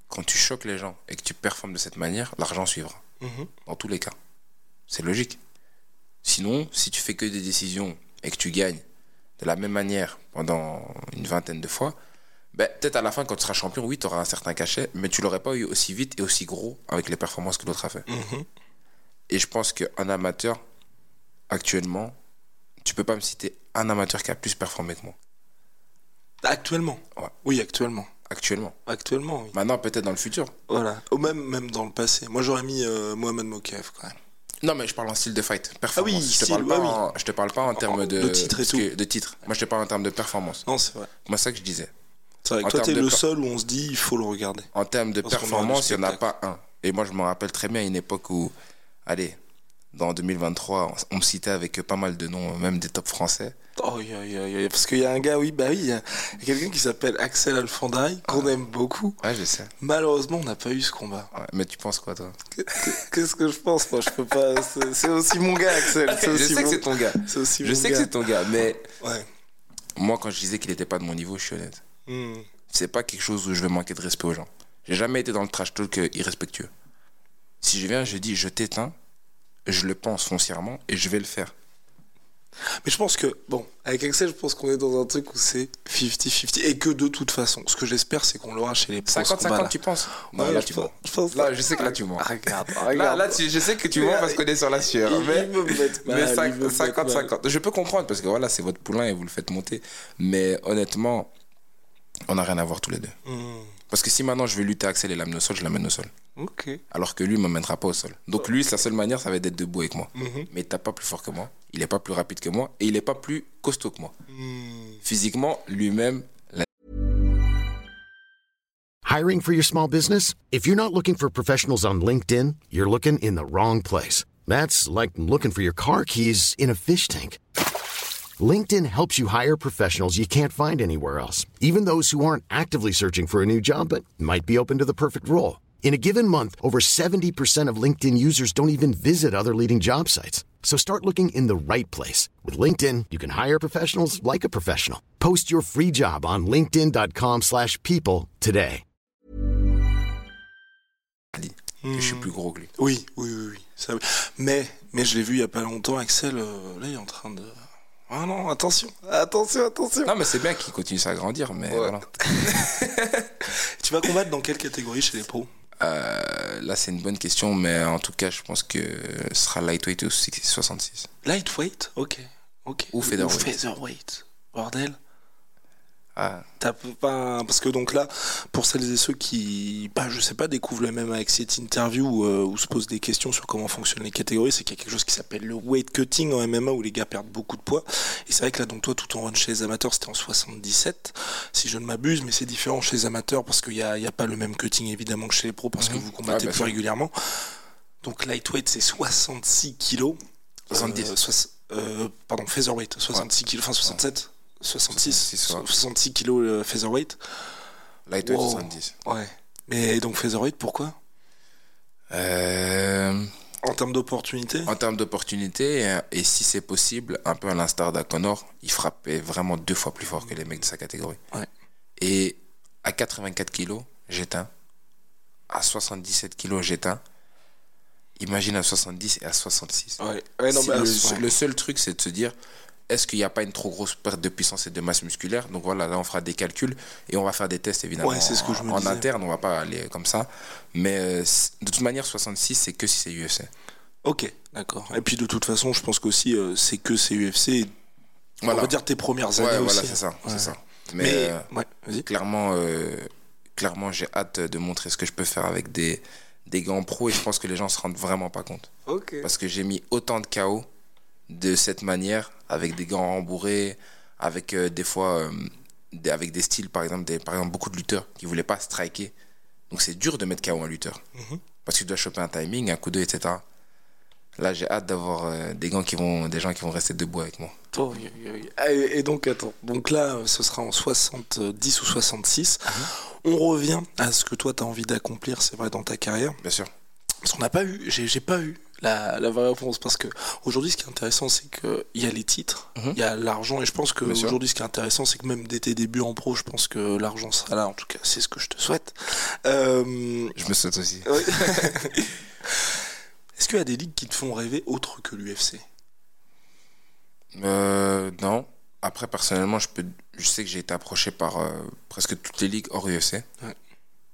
quand tu choques les gens et que tu performes de cette manière, l'argent suivra. Mhm. Dans tous les cas. C'est logique. Sinon, si tu fais que des décisions et que tu gagnes de la même manière pendant une vingtaine de fois, ben, peut-être à la fin, quand tu seras champion, oui, tu auras un certain cachet, mais tu l'aurais pas eu aussi vite et aussi gros avec les performances que l'autre a fait. Mhm. Et je pense qu'un amateur, actuellement, tu peux pas me citer un amateur qui a plus performé que moi. Actuellement? Ouais. Oui, actuellement. Actuellement. Actuellement, oui. Maintenant, peut-être dans le futur. Voilà. Ou même, même dans le passé. Moi, j'aurais mis euh, Mohamed Mokaev quand même. Non, mais je parle en style de fight, performance. Ah oui, je, te style, parle pas ouais, oui. en, je te parle pas en termes de, de titre et tout. que- de titre. Moi, je te parle en termes de performance. Non, c'est vrai. Moi, c'est ça que je disais. C'est vrai que En toi, t'es le seul où on se dit, il faut le regarder. En termes de Parce performance, il n'y en a pas un. Et moi, je me rappelle très bien à une époque où, allez, dans 2023, on, me citait avec pas mal de noms, même des top français. Oh, y a- y a- y a- parce qu'il y a un gars, oui, bah oui, il y a, quelqu'un qui s'appelle Axel Alfandari, qu'on aime beaucoup. Ouais, je sais. Malheureusement, on n'a pas eu ce combat. Ouais, mais tu penses quoi, toi? Qu'est-ce que je pense, moi Je peux pas. c'est- aussi mon gars, Axel. Je sais que c'est ton gars. Aussi Je mon sais que c'est ton gars, mais Ouais. moi, quand je disais qu'il n'était pas de mon niveau, je suis honnête. C'est pas quelque chose où je vais manquer de respect aux gens. J'ai jamais été dans le trash talk euh, irrespectueux. Si je viens, je dis je t'éteins, je le pense foncièrement et je vais le faire. Mais je pense que, bon, avec Axel, je pense qu'on est dans un truc où c'est 50-50. Et que de toute façon, ce que j'espère, c'est qu'on l'aura chez les pros. ce combat-là. 50-50, tu penses Non, Ouais, là, je tu pense- mens. je pense Là, je sais que là, tu mens. Ah, Regarde, Là, regarde. là, tu- je sais que tu mens parce qu'on est sur la sueur. il- Mais, il me met mal, mais il cinq- me met 50-50. Je peux comprendre parce que voilà, c'est votre poulain et vous le faites monter. Mais honnêtement, on n'a rien à voir tous les deux. Hmm. Parce que si maintenant je veux lutter Axel et l'amener au sol, je l'amène au sol. Ok. Alors que lui, il ne m'amènera pas au sol. Donc lui, sa seule manière, ça va être d'être debout avec moi. Mhm. Mais il tape pas plus fort que moi. Il n'est pas plus rapide que moi. Et il n'est pas plus costaud que moi. Hmm. Physiquement, lui-même, la- Hiring for your small business? If you're not looking for professionals on LinkedIn, you're looking in the wrong place. That's like looking for your car keys in a fish tank. LinkedIn helps you hire professionals you can't find anywhere else, even those who aren't actively searching for a new job but might be open to the perfect role. In a given month, over 70% of LinkedIn users don't even visit other leading job sites. So start looking in the right place. With LinkedIn, you can hire professionals like a professional. Post your free job on linkedin.com/people slash people today. que je suis hmm. plus gros que lui. Oui, oui, oui, oui. ça. Mais, mais je l'ai vu il y a pas longtemps, Axel, euh, là, il est en train de. Ah non, attention, attention, attention. Non, mais c'est bien qu'il continue à grandir. Mais Ouais. voilà. Tu vas combattre dans quelle catégorie chez les pros? Euh, là, c'est une bonne question. Mais en tout cas, je pense que ce sera lightweight ou 66. Lightweight? Ok, ok. Ou featherweight. featherweight. Bordel. Ah, T'as pas parce que donc là pour celles et ceux qui bah je sais pas découvrent le même avec cette interview euh, ou se posent des questions sur comment fonctionnent les catégories c'est qu'il y a quelque chose qui s'appelle le weight cutting en MMA où les gars perdent beaucoup de poids. Et c'est vrai que là donc toi tout en run chez les amateurs c'était en 77 si je ne m'abuse mais c'est différent chez les amateurs parce qu'il y a, il y a pas le même cutting évidemment que chez les pros parce que Mhm. vous combattez Ouais, bien plus régulièrement. Donc lightweight c'est 66 kilos. 70. Euh, euh, pardon featherweight 66 kilos enfin 67 66 66, ouais. 66 kilos euh, featherweight lightweight Wow. 70. Ouais. Mais donc featherweight, pourquoi? Euh, En termes d'opportunités? en termes d'opportunités, euh, et si c'est possible, un peu à l'instar d'Aconor, il frappait vraiment deux fois plus fort que les mecs de sa catégorie. Ouais. Et à 84 kilos, j'éteins. À 77 kilos, j'éteins. Imagine à 70 et à 66. Ouais. Ouais, non, Si bah, le, ouais. le seul truc, c'est de se dire, est-ce qu'il n'y a pas une trop grosse perte de puissance et de masse musculaire? Donc voilà, là, on fera des calculs et on va faire des tests, évidemment, Ouais, ce que je me en disais. interne. On va pas aller comme ça. Mais euh, de toute manière, 66, c'est que si c'est UFC. Ok, d'accord. Et puis de toute façon, je pense qu'aussi, euh, c'est que c'est UFC. On va dire tes premières années Ouais, aussi. voilà, c'est ça. Ouais. c'est ça. Mais, Mais, euh, ouais, clairement, clairement j'ai hâte de montrer ce que je peux faire avec des, des gants pro et je pense que les gens se rendent vraiment pas compte. Ok. Parce que j'ai mis autant de KO de cette manière, avec des gants rembourrés, avec euh, des fois, euh, des- avec des styles, par exemple, des, par exemple, beaucoup de lutteurs qui voulaient pas striker. Donc c'est dur de mettre KO un lutteur. Mhm. Parce que tu dois choper un timing, un coup d'œil, etc. Là, j'ai hâte d'avoir euh, des gants qui vont, des gens qui vont rester debout avec moi. Oh, oui, oui, oui. Ah, Et, et donc, attends. Donc là, ce sera en 70 ou 66. Mhm. On revient à ce que toi, tu as envie d'accomplir, c'est vrai, dans ta carrière. Bien sûr. Parce qu'on n'a pas eu, j'ai pas eu la, la vraie réponse. Parce que aujourd'hui, ce qui est intéressant, c'est qu'il y a les titres, il Mhm. y a l'argent. Et je pense qu'aujourd'hui, ce qui est intéressant, c'est que même dès tes débuts en pro, je pense que l'argent sera là. En tout cas, c'est ce que je te souhaite. Euh, Je me saute aussi. Est-ce qu'il y a des ligues qui te font rêver autre que l'UFC Euh, non. Après, personnellement, je, peux, je sais que j'ai été approché par euh, presque toutes les ligues hors UFC. Ouais.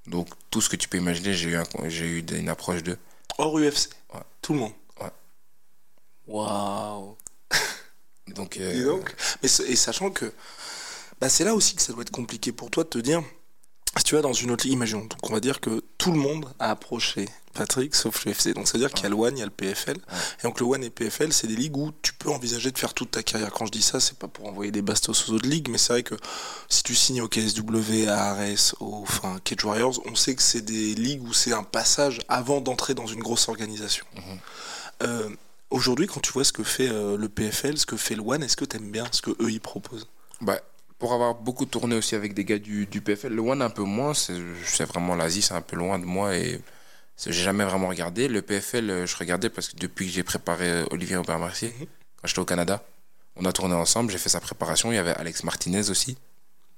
Donc, tout ce que tu peux imaginer, j'ai eu, un- eu une approche d'eux. Hors UFC Ouais. Tout le monde Ouais. Waouh Donc, euh, donc. Mais et sachant que bah, c'est là aussi que ça doit être compliqué pour toi de te dire, si tu vas dans une autre ligue, imaginons, donc on va dire que tout le monde a approché Patrick, sauf le FC. Donc, c'est-à-dire qu'il y a le One, il y a le PFL. Et donc, le One et PFL, c'est des ligues où tu peux envisager de faire toute ta carrière. Quand je dis ça, c'est pas pour envoyer des bastos aux autres ligues, mais c'est vrai que si tu signes au KSW, à Ares, au enfin, Cage Warriors, on sait que c'est des ligues où c'est un passage avant d'entrer dans une grosse organisation. Euh, Aujourd'hui, quand tu vois ce que fait euh, le PFL, ce que fait le One, est-ce que tu aimes bien ce que eux ils proposent? Bah, pour avoir beaucoup tourné aussi avec des gars du, PFL, le One un peu moins, c'est vraiment l'Asie, c'est un peu loin de moi et j'ai jamais vraiment regardé. Le PFL, euh, je regardais parce que depuis que j'ai préparé euh, Olivier Aubert Mercier, quand j'étais au Canada, on a tourné ensemble, j'ai fait sa préparation, il y avait Alex Martinez aussi.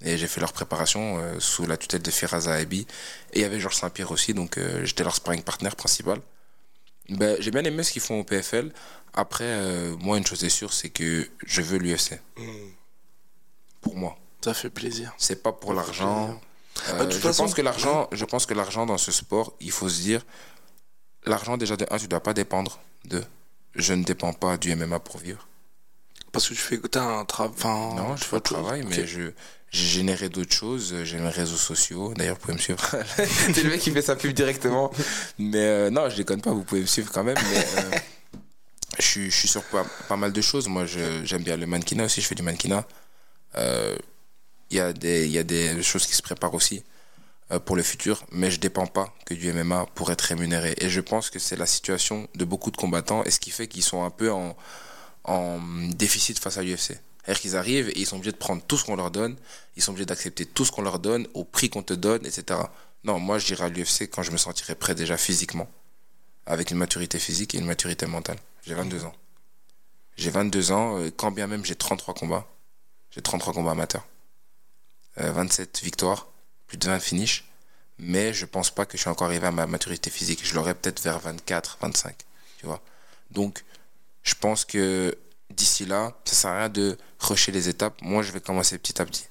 Et j'ai fait leur préparation euh, sous la tutelle de Firaz Aebi. Et il y avait Georges Saint-Pierre aussi, donc j'étais leur sparring partner principal. Ben, j'ai bien aimé ce qu'ils font au PFL. Après, moi, une chose est sûre, c'est que je veux l'UFC. Pour moi. Ça fait plaisir. C'est pas pour l'argent. Euh, toute je façon, pense que l'argent, je pense que l'argent dans ce sport, il faut se dire, l'argent déjà de un, tu dois pas dépendre de. Je ne dépends pas du MMA pour vivre. Parce que tu fais. T'as un travail. Non, je fais le autre chose. travail, mais je j'ai généré d'autres choses. J'ai mes réseaux sociaux. D'ailleurs, vous pouvez me suivre. C'est le mec qui fait sa pub directement. Mais euh, non, je déconne pas. Vous pouvez me suivre quand même. Mais euh, je suis je suis sur pas, pas mal de choses. Moi, j'aime bien le mannequinat aussi. Je fais du mannequinat. Euh, Il y a des y a des choses qui se préparent aussi euh, pour le futur, mais je dépends pas que du MMA pour être rémunéré. Et je pense que c'est la situation de beaucoup de combattants et ce qui fait qu'ils sont un peu en, en déficit face à l'UFC. C'est-à-dire qu'ils arrivent et ils sont obligés de prendre tout ce qu'on leur donne, ils sont obligés d'accepter tout ce qu'on leur donne, au prix qu'on te donne, etc. Non, moi je dirais à l'UFC quand je me sentirai prêt déjà physiquement, avec une maturité physique et une maturité mentale. J'ai 22 ans. J'ai 22 ans, euh, quand bien même j'ai 33 combats. J'ai 33 combats amateurs. Euh, 27 victoires, plus de 20 finishes. Mais je pense pas que je suis encore arrivé à ma maturité physique. Je l'aurai peut-être vers 24, 25. Tu vois. Donc, je pense que d'ici là, ça sert à rien de rusher les étapes. Moi, je vais commencer petit à petit.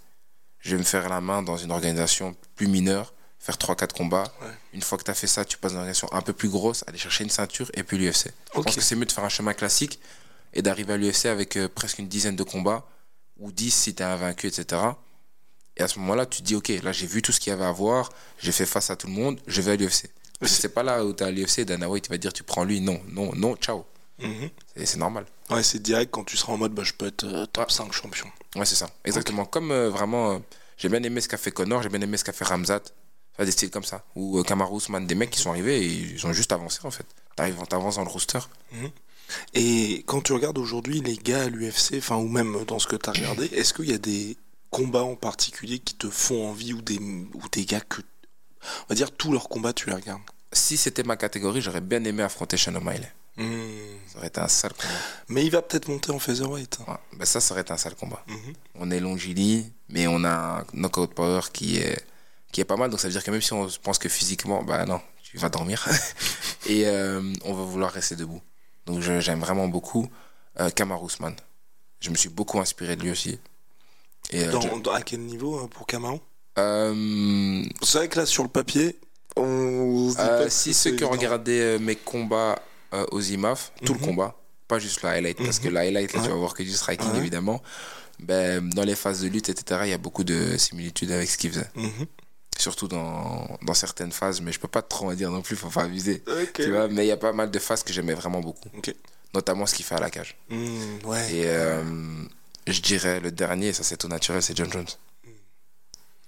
Je vais me faire la main dans une organisation plus mineure, faire 3-4 combats. Une fois que tu as fait ça, tu passes dans une organisation un peu plus grosse, aller chercher une ceinture et puis l'UFC. Je pense que c'est mieux de faire un chemin classique et d'arriver à l'UFC avec euh, presque une dizaine de combats, ou 10 si tu es invaincu, etc. Et à ce moment-là, tu te dis, ok, là j'ai vu tout ce qu'il y avait à voir, j'ai fait face à tout le monde, je vais à l'UFC. C'est pas là où tu es à l'UFC, Dana White va dire, tu prends lui, non, non, non, ciao. Mhm. Et c'est normal. Ouais, c'est direct quand tu seras en mode bah, je peux être euh, top 5 champion. Ouais, c'est ça. Exactement. Comme euh, vraiment, euh, j'ai bien aimé ce qu'a fait Connor, j'ai bien aimé ce qu'a fait Ramzat. Enfin, des styles comme ça. Ou Kamaru Usman, des mecs qui sont arrivés et ils ont juste avancé en fait. T'arrives, t'avances dans le roster. Et quand tu regardes aujourd'hui les gars à l'UFC, enfin ou même dans ce que tu as regardé, est-ce qu'il y a des combats en particulier qui te font envie ou des, ou des gars que. On va dire tous leurs combats, tu les regardes? Si c'était ma catégorie, j'aurais bien aimé affronter Sean O'Malley. Hmm. Ça aurait été un sale combat. Mais il va peut-être monter en featherweight. Ouais, ben ça, ça aurait été un sale combat. Mhm. On est longili, mais on a un knockout power qui est, qui est pas mal. Donc ça veut dire que même si on pense que physiquement, bah non, tu vas dormir. et euh, on va vouloir rester debout. Donc j'aime vraiment beaucoup euh. Je me suis beaucoup inspiré de lui aussi. Et, euh, Dans, je- dans- à quel niveau euh, pour Euh, C'est vrai que là sur le papier, on. se dit euh, pas si ceux qui ont regardé euh, mes combats euh, aux IMAF, tout le Mhm. combat, pas juste le highlight, parce que le highlight, là, tu vas voir que du striking, Ouais. évidemment. Ben, dans les phases de lutte, etc., il y a beaucoup de similitudes avec ce qu'il faisait. Mhm. Surtout dans, dans certaines phases, mais je peux pas trop en dire non plus, faut pas abuser. Tu vois, mais il y a pas mal de phases que j'aimais vraiment beaucoup. Notamment ce qu'il fait à la cage. Hmm, ouais. Et euh, je dirais le dernier, ça c'est tout naturel, c'est John Jones.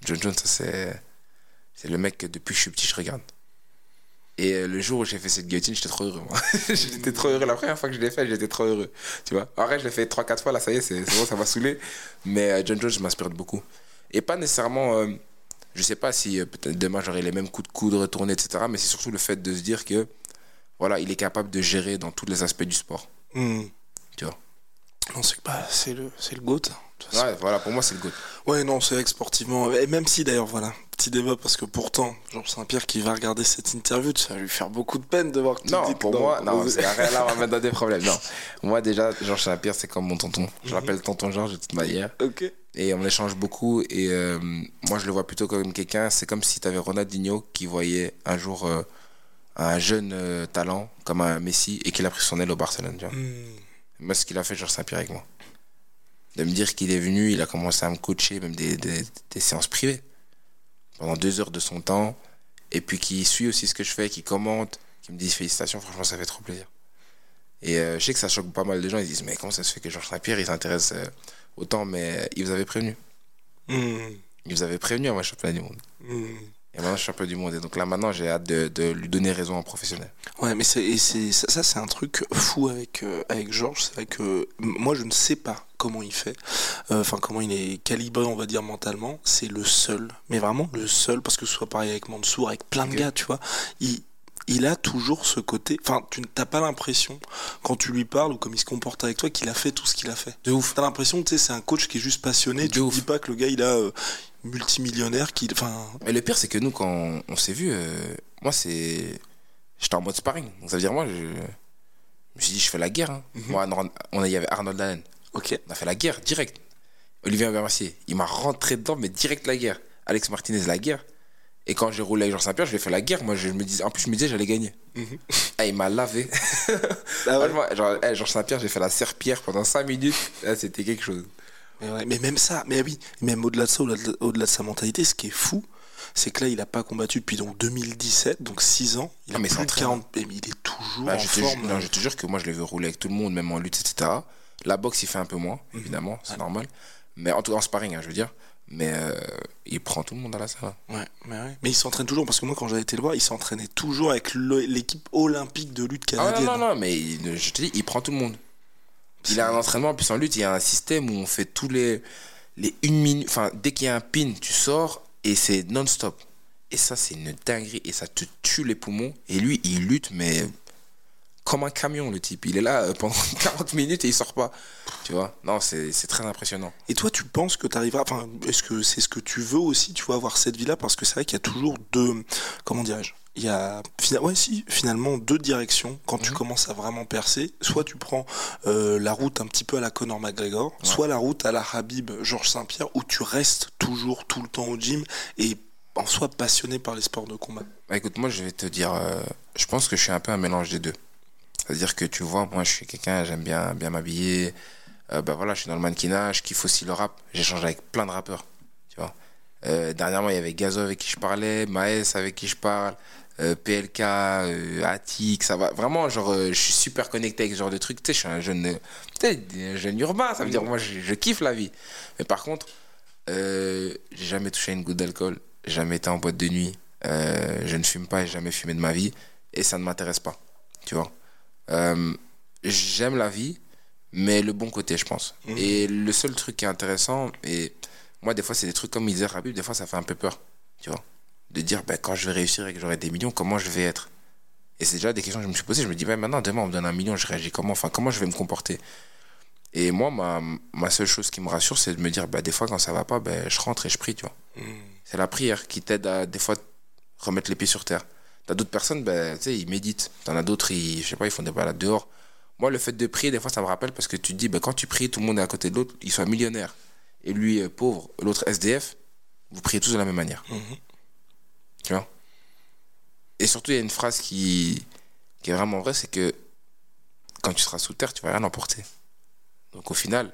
John Jones, ça c'est, c'est le mec que depuis que je suis petit, je regarde. Et euh, le jour où j'ai fait cette guillotine, j'étais trop heureux. Moi. j'étais trop heureux. La première fois que je l'ai fait, j'étais trop heureux. Tu vois? Après, je l'ai fait 3-4 fois, là, ça y est, c'est, bon, ça m'a saoulé. Mais euh, John Jones m'inspire beaucoup. Et pas nécessairement. euh, je sais pas si euh, peut-être demain j'aurai les mêmes coups de coude retournés, etc. Mais c'est surtout le fait de se dire que, voilà, il est capable de gérer dans tous les aspects du sport. Hmm. Tu vois. Non, c'est bah, c'est le, c'est le GOAT. Ouais, voilà, pour moi, c'est le goût. Ouais, non, c'est vrai que sportivement. Et même si d'ailleurs, voilà, petit débat, parce que pourtant, Georges Saint-Pierre qui va regarder cette interview, ça va lui faire beaucoup de peine de voir que tu Non, dis que pour dans- moi, non, c'est- là, on va mettre dans des problèmes. Non. Moi, déjà, Georges Saint-Pierre, c'est comme mon tonton. Je l'appelle tonton Georges de toute manière. Ok. Et on échange beaucoup. Et euh, moi, je le vois plutôt comme quelqu'un. C'est comme si tu avais Ronaldinho qui voyait un jour euh, un jeune euh, talent comme un Messi et qu'il a pris son aile au Barcelone. tu vois. Hmm. Moi, ce qu'il a fait, Georges Saint-Pierre avec moi. De me dire qu'il est venu, il a commencé à me coacher, même des, des, des séances privées. Pendant deux heures de son temps. et puis qui suit aussi ce que je fais, qui commente, qui me dit félicitations, franchement, ça fait trop plaisir. Et euh, je sais que ça choque pas mal de gens, ils disent, mais comment ça se fait que Georges Saint-Pierre, il s'intéresse euh, autant, mais il vous avait prévenu. Hmm. Il vous avait prévenu à moi, championnat du monde. Et maintenant, je suis champion du monde. Et donc là, maintenant, j'ai hâte de, de lui donner raison en professionnel. Ouais, mais c'est, ça, ça, c'est un truc fou avec, euh, avec Georges. C'est vrai que moi, je ne sais pas comment il fait, Euh, enfin, comment il est calibré, on va dire, mentalement. C'est le seul, mais vraiment le seul, parce que ce soit pareil avec Mansour, avec plein de gars, tu vois. Il, il a toujours ce côté. Enfin, tu n'as pas l'impression, quand tu lui parles ou comme il se comporte avec toi, qu'il a fait tout ce qu'il a fait. De ouf. T'as l'impression, tu sais, c'est un coach qui est juste passionné. De tu ouf. dis pas que le gars, il a euh, multimillionnaire, qu'il. Enfin. Mais le pire, c'est que nous, quand on, on s'est vu, euh, moi, c'est. J'étais en mode sparring. Donc ça veut dire, moi, je, je me suis dit, je fais la guerre. hein. Moi, on, il y avait Arnold Allen. Ok. On a fait la guerre, direct. Olivier Mercier, il m'a rentré dedans, mais direct la guerre. Alex Martinez, la guerre. Et quand j'ai roulé avec Jean Saint-Pierre, je lui ai fait la guerre. Moi, je me dis, en plus, je me disais, j'allais gagner. Ah, il m'a lavé. Ah ouais. Franchement, genre, eh, Georges Saint-Pierre, j'ai fait la serpillère pendant 5 minutes. C'était quelque chose. Mais, ouais, mais même ça, mais oui, même au-delà de ça, au-delà de, sa mentalité, ce qui est fou, c'est que là, il a pas combattu depuis donc 2017, donc 6 ans. Il a Ah, mais entraînant. 40, mais il est toujours Bah, en je, te forme. jure, non, je te jure que moi, je l'ai vu rouler avec tout le monde, même en lutte, etc. La boxe, il fait un peu moins, Mhm. évidemment, c'est normal. Mais en tout cas, en sparring, hein, je veux dire. Mais euh, il prend tout le monde dans la salle. Ouais, mais, ouais. mais il s'entraîne toujours, parce que moi, quand j'avais été le voir, il s'entraînait toujours avec le- l'équipe olympique de lutte Ah canadienne. non, non, non, mais il- je te dis, il prend tout le monde. Il a un entraînement, puis en lutte, il y a un système où on fait tous les, les une minute. Enfin, dès qu'il y a un pin, tu sors et c'est non-stop. Et ça, c'est une dinguerie et ça te tue les poumons. Et lui, il lutte, mais comme un camion, le type. Il est là euh, pendant 40 minutes et il sort pas. Tu vois? Non, c'est c'est très impressionnant. Et toi, tu penses que tu arriveras, enfin, est-ce que c'est ce que tu veux aussi, tu vois, avoir cette vie-là? Parce que c'est vrai qu'il y a toujours deux, comment dirais-je? Il y a fina- ouais, si, finalement deux directions quand tu commences à vraiment percer. Soit tu prends euh, la route un petit peu à la Conor McGregor, soit la route à la Habib Georges Saint-Pierre, où tu restes toujours tout le temps au gym et en soi passionné par les sports de combat. Bah, écoute, moi, je vais te dire, euh, je pense que je suis un peu un mélange des deux. C'est-à-dire que tu vois, moi, je suis quelqu'un, j'aime bien, bien m'habiller. Euh, bah voilà, je suis dans le mannequinat, je kiffe aussi le rap. J'échange avec plein de rappeurs, tu vois. Euh, dernièrement, il y avait Gazo avec qui je parlais, Maes avec qui je parle, euh, PLK, euh, Attic, ça va. Vraiment, genre, euh, je suis super connecté avec ce genre de trucs. Tu sais, je suis un jeune, un jeune urbain, ça veut dire, moi, je, je kiffe la vie. Mais par contre, euh, j'ai jamais touché une goutte d'alcool, jamais été en boîte de nuit, je ne fume pas, j'ai jamais fumé de ma vie, et ça ne m'intéresse pas, tu vois. J'aime la vie, mais le bon côté, je pense. Et le seul truc qui est intéressant, et moi, des fois, c'est des trucs comme disait Rabib, des fois, ça fait un peu peur, tu vois. De dire, ben, quand je vais réussir et que j'aurai des millions, comment je vais être? Et c'est déjà des questions que je me suis posées. Je me dis, ben, maintenant, demain, on me donne un million, je réagis comment? Enfin, comment je vais me comporter? Et moi, ma, ma seule chose qui me rassure, c'est de me dire, ben, des fois, quand ça va pas, ben, je rentre et je prie, tu vois. C'est la prière qui t'aide à, des fois, remettre les pieds sur terre. T'as d'autres personnes, ben, tu sais, ils méditent. T'en as d'autres, ils, je sais pas, ils font des balades dehors. Moi, le fait de prier, des fois, ça me rappelle parce que tu te dis, ben, quand tu pries, tout le monde est à côté de l'autre, il soit millionnaire. Et lui, euh, pauvre, l'autre SDF, vous priez tous de la même manière. Tu vois? Et surtout, il y a une phrase qui, qui est vraiment vraie, c'est que quand tu seras sous terre, tu vas rien emporter. Donc au final,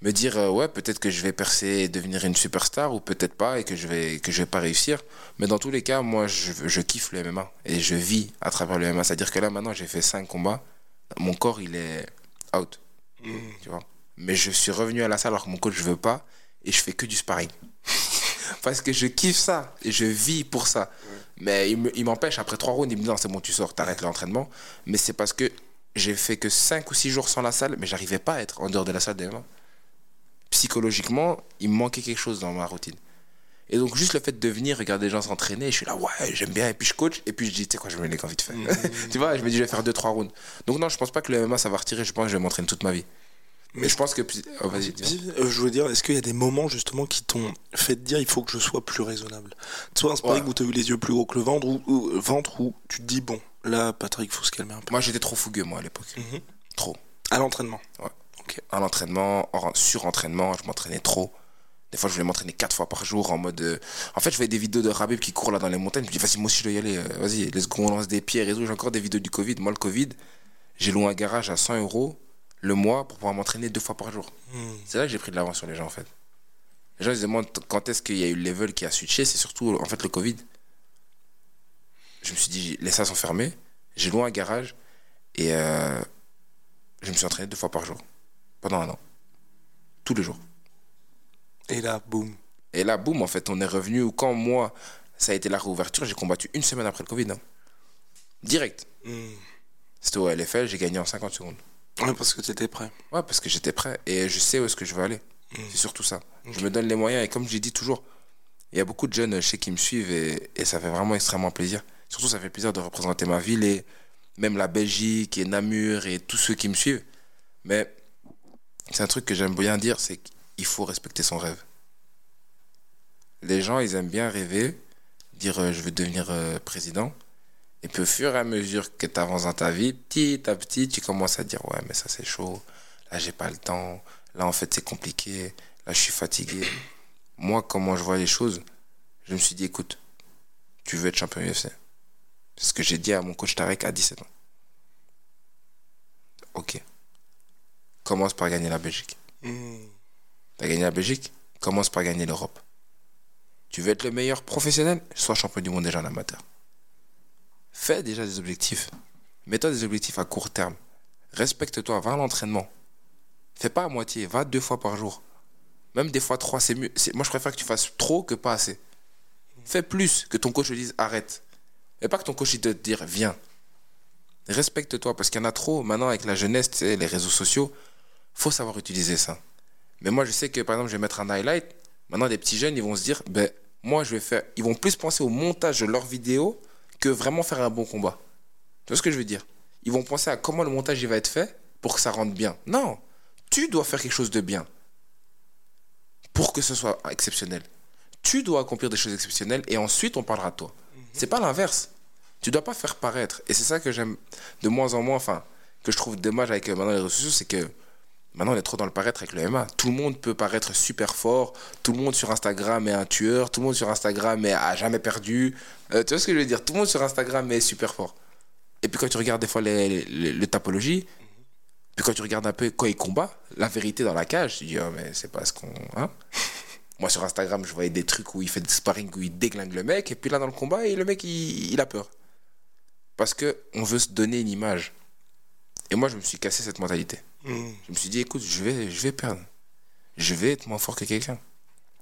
me dire euh, ouais peut-être que je vais percer et devenir une superstar ou peut-être pas et que je vais que je vais pas réussir. Mais dans tous les cas moi je, je kiffe le MMA et je vis à travers le MMA c'est à dire que là maintenant j'ai fait 5 combats. Mon corps il est out. Tu vois? Mais je suis revenu à la salle alors que mon coach je veux pas et je fais que du sparring parce que je kiffe ça et je vis pour ça mais il me- il m'empêche après 3 rounds il me dit non c'est bon tu sors t'arrêtes l'entraînement mais c'est parce que j'ai fait que 5 ou 6 jours sans la salle mais j'arrivais pas à être en dehors de la salle MMA psychologiquement, il me manquait quelque chose dans ma routine. Et donc, juste le fait de venir regarder les gens s'entraîner, je suis là, ouais, j'aime bien, et puis je coach, et puis je dis, tu sais quoi, je me mets envie de faire. tu vois, je me dis, je vais faire 2-3 rounds. Donc, non, je pense pas que le MMA, ça va retirer, je pense que je vais m'entraîner toute ma vie. Mais je pense que. oh, vas-y. Euh, je voulais dire, est-ce qu'il y a des moments justement qui t'ont fait te dire il faut que je sois plus raisonnable? Soit un sparring Ouais. où tu as eu les yeux plus gros que le ventre ou, ou- ventre où tu te dis bon, là Patrick, faut se calmer un peu. Moi, j'étais trop fougueux, moi, à l'époque. Mhm. Trop. À l'entraînement. Ouais. Ok. À l'entraînement, en surentraînement, je m'entraînais trop. Des fois, je voulais m'entraîner quatre fois par jour en mode. euh, En fait, je voyais des vidéos de Rabib qui court là dans les montagnes. Je me dis, vas-y, moi aussi, je dois y aller. euh, Vas-y, let's go, on lance des pierres et tout. J'ai encore des vidéos du Covid. Moi, le Covid, j'ai loué un garage à 100 euros le mois pour pouvoir m'entraîner deux fois par jour. C'est là que j'ai pris de l'avance sur les gens, en fait. Les gens ils se demandent quand est-ce qu'il y a eu le level qui a switché. C'est surtout, en fait, le Covid. je me suis dit, les salles sont fermées, j'ai loué un garage et euh, je me suis entraîné deux fois par jour pendant un an. Tous les jours. Et là, boum. Et là, boum, en fait, on est revenu. Quand moi, ça a été la réouverture, j'ai combattu une semaine après le Covid. hein. Direct. Hmm. C'était au LFL, j'ai gagné en 50 secondes. Ouais, parce que t'étais prêt. Ouais, parce que j'étais prêt et je sais où est-ce que je veux aller. C'est surtout ça. Je me donne les moyens et comme je dis toujours, il y a beaucoup de jeunes, je sais, qui me suivent et, et ça fait vraiment extrêmement plaisir. Surtout, ça fait plaisir de représenter ma ville et même la Belgique et Namur et tous ceux qui me suivent. Mais c'est un truc que j'aime bien dire, c'est qu'il faut respecter son rêve. Les gens, ils aiment bien rêver, dire euh, je veux devenir euh, président. Et puis au fur et à mesure que tu avances dans ta vie, petit à petit, tu commences à dire ouais, mais ça c'est chaud. Là, j'ai pas le temps. Là, en fait, c'est compliqué. Là, je suis fatigué. Moi, comment je vois les choses, je me suis dit écoute, tu veux être champion UFC. C'est ce que j'ai dit à mon coach Tarek à 17 ans. Ok. Commence par gagner la Belgique. Hmm. T'as gagné la Belgique, commence par gagner l'Europe. Tu veux être le meilleur professionnel, sois champion du monde déjà en amateur. Fais déjà des objectifs. Mets-toi des objectifs à court terme. Respecte-toi, va à l'entraînement. Fais pas à moitié, va deux fois par jour. Même des fois trois, c'est mieux. Moi, je préfère que tu fasses trop que pas assez. Fais plus, que ton coach te dise arrête. Et pas que ton coach te dise viens. Respecte-toi, parce qu'il y en a trop. Maintenant, avec la jeunesse, les réseaux sociaux, faut savoir utiliser ça. Mais moi, je sais que par exemple, je vais mettre un highlight. Maintenant, les petits jeunes, ils vont se dire, ben, moi, je vais faire. Ils vont plus penser au montage de leur vidéo que vraiment faire un bon combat. Tu vois ce que je veux dire? Ils vont penser à comment le montage il va être fait pour que ça rentre bien. Non, tu dois faire quelque chose de bien pour que ce soit exceptionnel. Tu dois accomplir des choses exceptionnelles et ensuite on parlera de toi. C'est pas l'inverse. Tu dois pas faire paraître. Et c'est ça que j'aime de moins en moins, enfin, que je trouve dommage avec euh, maintenant les réseaux sociaux, c'est que maintenant on est trop dans le paraître avec le MMA. Tout le monde peut paraître super fort. Tout le monde sur Instagram est un tueur. Tout le monde sur Instagram est, a jamais perdu. Euh, tu vois ce que je veux dire? Tout le monde sur Instagram est super fort. Et puis quand tu regardes des fois les, les, topologies, puis quand tu regardes un peu quand il combat, la vérité dans la cage, tu dis, oh, mais c'est pas ce qu'on. Hein? Moi sur Instagram, je voyais des trucs où il fait des sparring, où il déglingue le mec, et puis là dans le combat, et le mec il, il a peur. Parce que on veut se donner une image. Et moi je me suis cassé cette mentalité. Je me suis dit, écoute, je vais, je vais perdre. Je vais être moins fort que quelqu'un.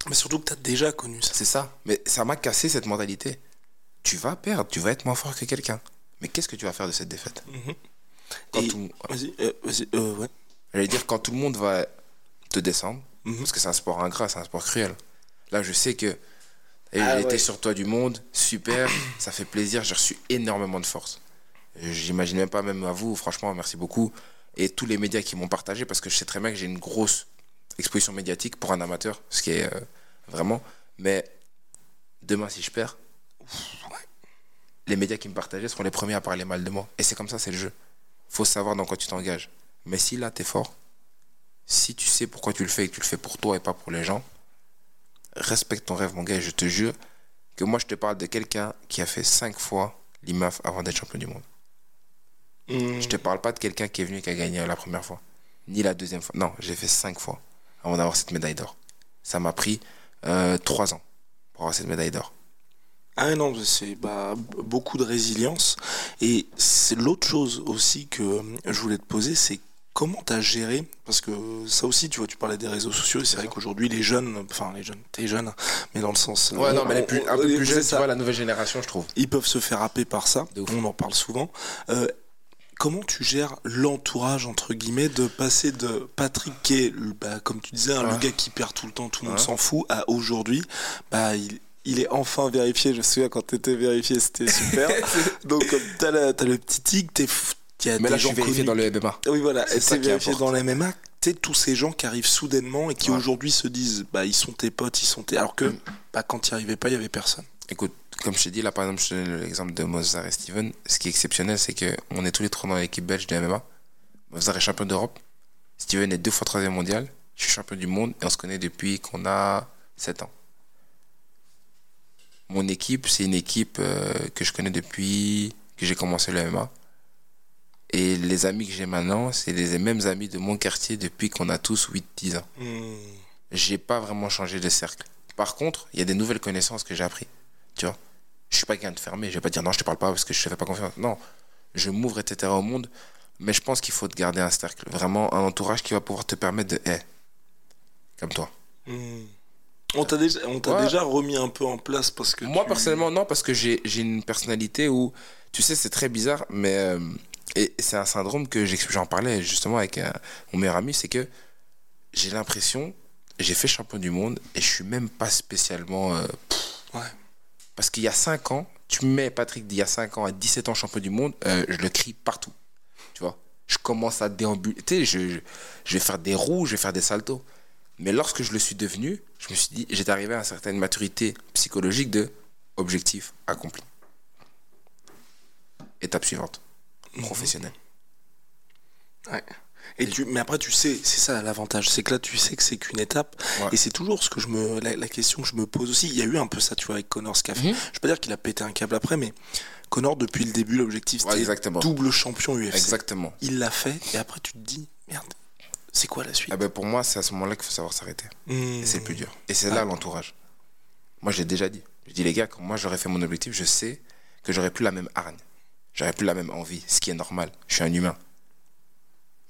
Mais surtout que t'as déjà connu ça. C'est ça. Mais ça m'a cassé cette mentalité. Tu vas perdre, tu vas être moins fort que quelqu'un. Mais qu'est-ce que tu vas faire de cette défaite Quand Et- tout- Vas-y, euh, vas-y, euh, ouais. J'allais dire, quand tout le monde va te descendre, Mhm. parce que c'est un sport ingrat, c'est un sport cruel. Là, je sais que j'ai Ah été ouais. sur toi du monde, super, ça fait plaisir, j'ai reçu énormément de force. J'imagine même pas, même à vous, franchement, merci beaucoup. Et tous les médias qui m'ont partagé, parce que je sais très bien que j'ai une grosse exposition médiatique pour un amateur, ce qui est euh, vraiment. Mais demain, si je perds, les médias qui me partageaient seront les premiers à parler mal de moi. Et c'est comme ça, c'est le jeu. faut savoir dans quoi tu t'engages. Mais si là, tu es fort, si tu sais pourquoi tu le fais et que tu le fais pour toi et pas pour les gens, respecte ton rêve, mon gars. Je te jure que moi, je te parle de quelqu'un qui a fait cinq fois l'IMAF avant d'être champion du monde. Hmm. Je te parle pas de quelqu'un qui est venu et qui a gagné la première fois, ni la deuxième fois. Non, j'ai fait cinq fois avant d'avoir cette médaille d'or. Ça m'a pris euh, trois ans pour avoir cette médaille d'or. Ah non, c'est bah, beaucoup de résilience. Et c'est l'autre chose aussi que euh, je voulais te poser, c'est comment t'as géré Parce que ça aussi, tu vois, tu parlais des réseaux sociaux, et c'est vrai qu'aujourd'hui, les jeunes, enfin les jeunes, t'es jeune, mais dans le sens... Ouais, euh, non, mais les plus, un peu jeunes, tu vois, la nouvelle génération, je trouve. Ils peuvent se faire happer par ça, on en parle souvent. Euh, comment tu gères l'entourage, entre guillemets, de passer de Patrick qui est, bah, comme tu disais, hein, le gars qui perd tout le temps, tout le monde s'en fout, à aujourd'hui, bah, il, il est enfin vérifié. Je me souviens quand t'étais vérifié, c'était super. Donc, t'as, le petit tic, t'es f- il y a Mais des là, je gens suis vérifié connus. dans le MMA. Oui, voilà, C'est vérifié dans les MMA. Tu tous ces gens qui arrivent soudainement et qui Ouais. aujourd'hui se disent, bah, ils sont tes potes, ils sont tes. Alors que, Mm. bah, quand il n'y arrivait pas, il y avait personne. Écoute, comme je t'ai dit, là, par exemple, je te donne l'exemple de Mozart et Steven. Ce qui est exceptionnel, c'est qu'on est tous les trois dans l'équipe belge de MMA. Mozart est champion d'Europe. Steven est deux fois troisième mondial. Je suis champion du monde et on se connaît depuis qu'on a 7 ans. Mon équipe, c'est une équipe euh, que je connais depuis que j'ai commencé le MMA. Et les amis que j'ai maintenant, c'est les mêmes amis de mon quartier depuis qu'on a tous 8-10 ans. j'ai pas vraiment changé de cercle. Par contre, il y a des nouvelles connaissances que j'ai appris. Tu vois Je suis pas quelqu'un de fermé. Je vais pas dire non, je te parle pas parce que je te fais pas confiance. Non, je m'ouvre, etc. au monde. Mais je pense qu'il faut te garder un cercle. Vraiment, un entourage qui va pouvoir te permettre de. Eh, comme toi. Hmm. On t'a déjà, on t'a Ouais. déjà remis un peu en place parce que. Moi, tu- personnellement, non, parce que j'ai j'ai une personnalité où, tu sais, c'est très bizarre, mais. euh, et c'est un syndrome que j'en parlais justement avec un- mon meilleur ami, c'est que j'ai l'impression, j'ai fait champion du monde et je suis même pas spécialement. euh, Ouais. Parce qu'il y a 5 ans, tu mets Patrick d'il y a 5 ans à 17 ans champion du monde, euh, je le crie partout. Tu vois Je commence à déambuler. Tu sais, je, je, je vais faire des roues, je vais faire des saltos. Mais lorsque je le suis devenu, je me suis dit, j'étais arrivé à une certaine maturité psychologique de objectif accompli. Étape suivante. Professionnel. Ouais. Et tu, mais après, tu sais, c'est ça l'avantage, c'est que là, tu sais que c'est qu'une étape. Ouais. Et c'est toujours ce que je me, la, la question que je me pose aussi. Il y a eu un peu ça, tu vois, avec Connor ce fait. Mhm. Je vais pas dire qu'il a pété un câble après, mais Connor, depuis le début, l'objectif, Ouais, c'était double champion UFC. Exactement. Il l'a fait, et après, tu te dis, merde, c'est quoi la suite? Ah ben pour moi, c'est à ce moment-là qu'il faut savoir s'arrêter. Et c'est le plus dur. Et c'est là l'entourage. Moi, j'ai déjà dit. Je dis, les gars, quand moi j'aurais fait mon objectif, je sais que j'aurais plus la même hargne. J'aurais plus la même envie, ce qui est normal. Je suis un humain.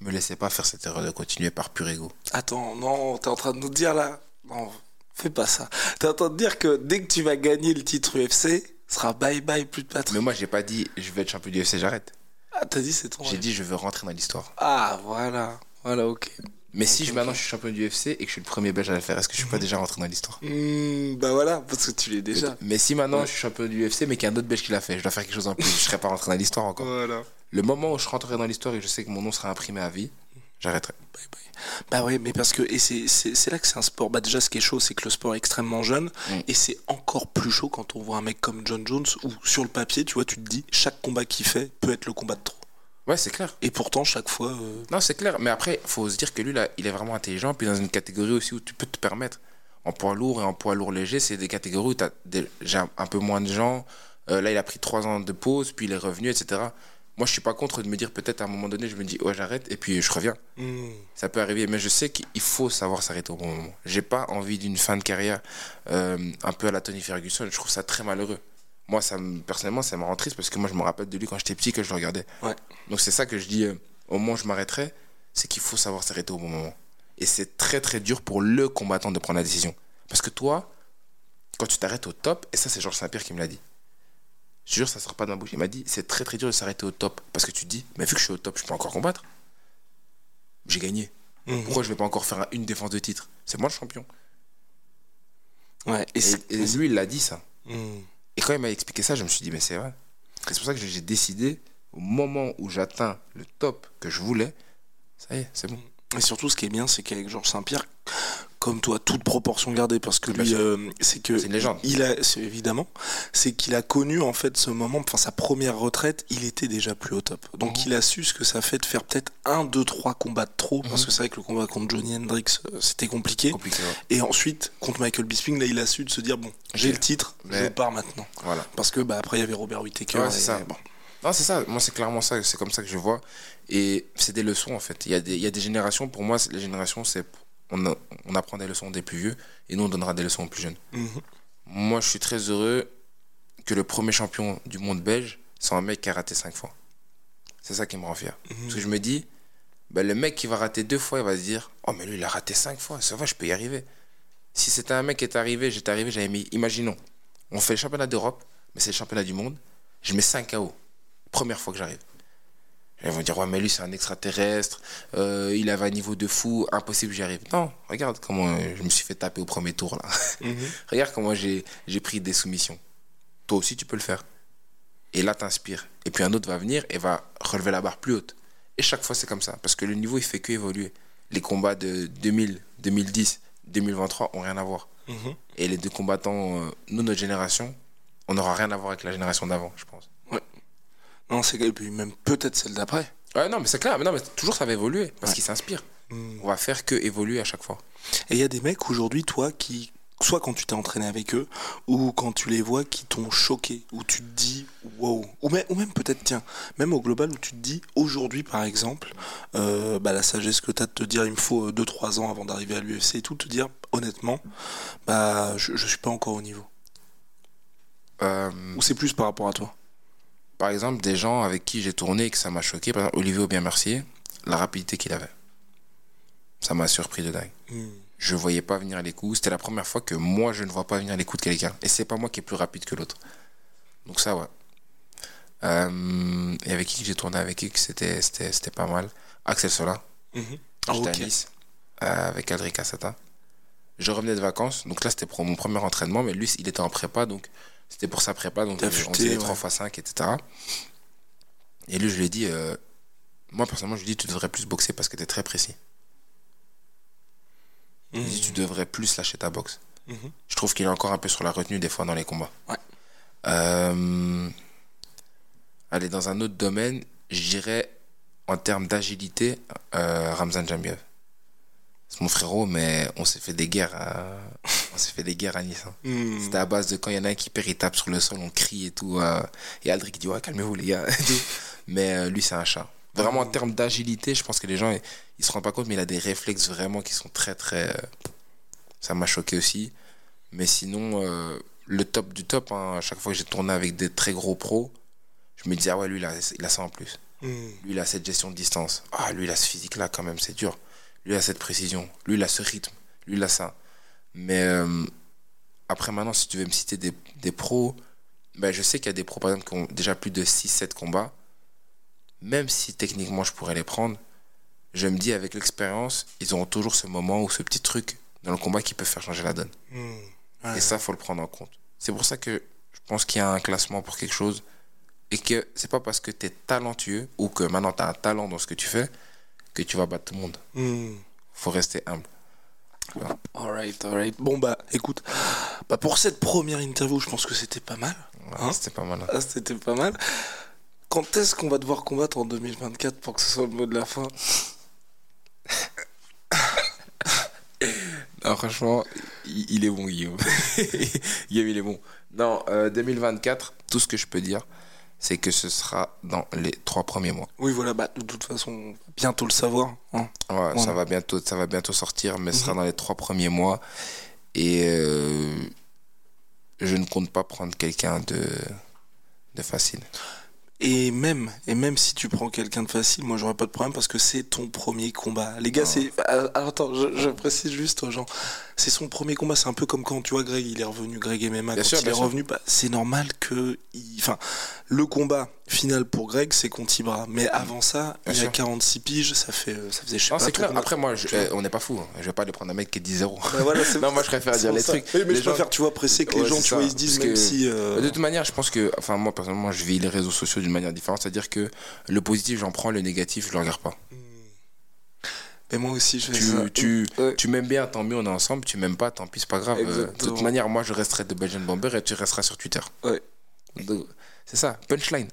Me laissez pas faire cette erreur de continuer par pur ego. Attends, non, t'es en train de nous dire là. Non, fais pas ça. T'es en train de dire que dès que tu vas gagner le titre UFC, ce sera bye bye, plus de patrie. Mais moi, j'ai pas dit, je vais être champion du UFC, j'arrête. Ah, t'as dit c'est ton. J'ai dit, je veux rentrer dans l'histoire. Ah, voilà. Voilà, ok. Mais si je, maintenant je suis champion du UFC et que je suis le premier belge à le faire, est-ce que je suis pas déjà rentré dans l'histoire? Hmm, bah voilà, parce que tu l'es déjà. Mais si maintenant je suis champion du UFC mais qu'il y a un autre belge qui l'a fait, je dois faire quelque chose en plus, je serais pas rentré dans l'histoire encore. Voilà. Le moment où je rentrerai dans l'histoire et que je sais que mon nom sera imprimé à vie, j'arrêterai. Bye bye. Bah ouais, mais parce que et c'est là que c'est un sport. Bah déjà, ce qui est chaud, c'est que le sport est extrêmement jeune Mm. et c'est encore plus chaud quand on voit un mec comme John Jones où sur le papier, tu vois, tu te dis chaque combat qu'il fait peut être le combat de trop. Ouais, c'est clair. Et pourtant, chaque fois, euh, Non, c'est clair. Mais après, faut se dire que lui, là, il est vraiment intelligent. Puis dans une catégorie aussi où tu peux te permettre. En poids lourd et en poids lourd léger, c'est des catégories où tu as déjà un peu moins de gens. Euh, là, il a pris trois ans de pause, puis il est revenu, etc. Moi, je suis pas contre de me dire peut-être à un moment donné, je me dis, ouais, j'arrête, et puis je reviens. hmm, Ça peut arriver, mais je sais qu'il faut savoir s'arrêter au bon moment. J'ai pas envie d'une fin de carrière euh, un peu à la Tony Ferguson. Je trouve ça très malheureux. Moi, ça me, personnellement, ça me rend triste parce que moi, je me rappelle de lui quand j'étais petit que je le regardais. ouais. Donc c'est ça que je dis, euh, au moment où je m'arrêterai, c'est qu'il faut savoir s'arrêter au bon moment. Et c'est très très dur pour le combattant de prendre la décision. Parce que toi, quand tu t'arrêtes au top, et ça c'est Georges Saint-Pierre qui me l'a dit, je te jure, ça sort pas de ma bouche, il m'a dit, c'est très très dur de s'arrêter au top. Parce que tu te dis, mais vu que je suis au top, je peux encore combattre. J'ai gagné. Mhm. Pourquoi je vais pas encore faire un- une défense de titre? C'est moi le champion. Ouais. Et, Et, c'est- et lui, il l'a dit ça. hmm. Et quand il m'a expliqué ça, je me suis dit, mais c'est vrai. C'est pour ça que j'ai décidé, au moment où j'atteins le top que je voulais, ça y est, c'est bon. Et surtout, ce qui est bien, c'est qu'avec Georges Saint-Pierre, comme toi, toute proportion gardée, parce que lui, euh, c'est que C'est une légende. Il a, évidemment, c'est qu'il a connu en fait ce moment, enfin sa première retraite, il était déjà plus au top. Donc Mhm. il a su ce que ça fait de faire peut-être un, deux, trois combats de trop, parce Mhm. que c'est vrai que le combat contre Johnny Hendrix, euh, c'était compliqué. Compliqué, ouais. Et ensuite, contre Michael Bisping, là, il a su de se dire bon, j'ai le titre, je pars maintenant. Voilà. Parce que bah après il y avait Robert Whittaker. Ouais, et- c'est ça. bon. Non, c'est ça. Moi, c'est clairement ça. C'est comme ça que je vois. Et c'est des leçons, en fait. Il y, a des, il y a des générations. Pour moi, les générations, c'est. On, a- on apprend des leçons des plus vieux et nous, on donnera des leçons aux plus jeunes. Mhm. Moi, je suis très heureux que le premier champion du monde belge soit un mec qui a raté cinq fois. C'est ça qui me rend fier. Parce que je me dis, ben, le mec qui va rater deux fois, il va se dire Oh, mais lui, il a raté cinq fois. Ça va, je peux y arriver. Si c'était un mec qui est arrivé, j'étais arrivé, j'avais mis. Imaginons, on fait le championnat d'Europe, mais c'est le championnat du monde. Je mets 5 KO. Première fois que j'arrive. Ils vont dire, ouais, mais lui, c'est un extraterrestre. euh, il avait un niveau de fou. Impossible, j'y arrive. Non, regarde comment je me suis fait taper au premier tour, là. Mhm. regarde comment j'ai j'ai pris des soumissions. Toi aussi, tu peux le faire. Et là, t'inspires. Et puis un autre va venir et va relever la barre plus haute. Et chaque fois, c'est comme ça. Parce que le niveau, il fait que évoluer. Les combats de 2000, 2010, 2023 ont rien à voir. Mhm. Et les deux combattants, euh, nous, notre génération, on n'aura rien à voir avec la génération d'avant, je pense. Non, c'est et puis même peut-être celle d'après. Ouais, non, mais c'est clair. Mais non, mais toujours, ça va évoluer. Parce Ouais. qu'ils s'inspirent. Mhm. On va faire que évoluer à chaque fois. Et il y a des mecs aujourd'hui, toi, qui, soit quand tu t'es entraîné avec eux, ou quand tu les vois, qui t'ont choqué, où tu te dis, wow. Ou même, ou même peut-être, tiens, même au global, où tu te dis, aujourd'hui, par exemple, euh, bah, la sagesse que tu as de te dire, il me faut 2-3 ans avant d'arriver à l'UFC et tout, te dire, honnêtement, bah, je, je suis pas encore au niveau. Euh, Ou c'est plus par rapport à toi? Par exemple, des gens avec qui j'ai tourné et que ça m'a choqué, par exemple, Olivier Aubien Mercier, la rapidité qu'il avait. Ça m'a surpris de dingue. Je voyais pas venir les coups. C'était la première fois que moi, je ne vois pas venir les coups de quelqu'un. Et c'est pas moi qui est plus rapide que l'autre. Donc ça, ouais. Euh, et avec qui j'ai tourné avec qui c'était c'était pas mal. Axel Sola. Ah, J'étais à. Nice euh, avec Aldric Assata. Je revenais de vacances, donc là c'était pour mon premier entraînement, mais lui il était en prépa, donc c'était pour sa prépa, donc on faisait les ouais. 3x5, etc. Et lui je lui ai dit, euh, moi personnellement je lui ai dit tu devrais plus boxer parce que tu es très précis. Je lui ai dit tu devrais plus lâcher ta boxe. Mhm. Je trouve qu'il est encore un peu sur la retenue des fois dans les combats. Ouais. Euh, allez, dans un autre domaine, je dirais en termes d'agilité, euh, Ramzan Jamiev. C'est mon frérot, mais on s'est fait des guerres à, on s'est fait des guerres à Nice. hein. Hmm. C'était à base de quand il y en a un qui perd, il tape sur le sol, on crie et tout. euh, et Aldric dit ouais, calmez-vous les gars. mais euh, lui, c'est un chat. Vraiment en termes d'agilité, je pense que les gens ils, ils se rendent pas compte, mais il a des réflexes vraiment qui sont très très. euh, ça m'a choqué aussi. Mais sinon, le top du top, hein, à chaque fois que j'ai tourné avec des très gros pros, je me disais, ah ouais, lui, il a, il a ça en plus. Hmm. Lui, il a cette gestion de distance. Ah, lui, il a ce physique-là, quand même, c'est dur. Lui, a cette précision. Lui, il a ce rythme. Lui, il a ça. Mais euh, après, maintenant, si tu veux me citer des, des pros, ben, je sais qu'il y a des pros, par exemple, qui ont déjà plus de 6-7 combats. Même si techniquement, je pourrais les prendre, je me dis, avec l'expérience, ils auront toujours ce moment ou ce petit truc dans le combat qui peut faire changer la donne. Hmm. Ouais. Et ça, faut le prendre en compte. C'est pour ça que je pense qu'il y a un classement pour quelque chose et que c'est pas parce que tu es talentueux ou que maintenant tu as un talent dans ce que tu fais que tu vas battre tout le monde. Hmm. Faut rester humble. Voilà. Alright, alright. Bon bah écoute, bah pour cette première interview, je pense que c'était pas mal. Hein C'était pas mal. hein. Ah, c'était pas mal. Quand est-ce qu'on va devoir combattre en 2024 pour que ce soit le mot de la fin? Non, franchement, il, il est bon, Guillaume. Guillaume, il est bon. Non, euh, 2024, tout ce que je peux dire, c'est que ce sera dans les trois premiers mois. Oui, voilà, bah de toute façon, bientôt le savoir. hein. Ouais, Voilà. ça, va bientôt, ça va bientôt sortir, mais ce sera dans les trois premiers mois. Et euh, je ne compte pas prendre quelqu'un de, de facile. Et même, et même si tu prends quelqu'un de facile, moi j'aurais pas de problème parce que c'est ton premier combat. Les gars, c'est. ah, alors, attends, je, je précise juste aux gens. C'est son premier combat, c'est un peu comme quand tu vois Greg, il est revenu, Greg MMA, Bien quand sûr, il est sûr. revenu, bah, c'est normal que. il- Enfin, le combat final pour Greg, c'est contre Ibra. Mais avant ça, Bien il y a sûr. 46 piges, ça fait. euh, Ça faisait, je sais Non, pas. clair. Après, moi, je- on n'est pas fou. hein. Je vais pas aller prendre un mec qui est 10-0. Bah voilà, non, moi, je préfère dire les ça. trucs. Oui, mais Les je gens- préfère, tu vois, presser que les gens, tu vois, ils se disent même que- si. euh, De toute manière, je pense que, enfin, moi, personnellement, je vis les réseaux sociaux d'une manière différente. C'est-à-dire que le positif, j'en prends, le négatif, je le regarde pas. Mais moi aussi, je fais Tu, ça. tu, Ouais. tu m'aimes bien, tant mieux, on est ensemble. Tu m'aimes pas, tant pis, c'est pas grave. Euh, de toute manière, moi, je resterai de Belgian Bomber et tu resteras sur Twitter. Ouais. C'est ça, punchline.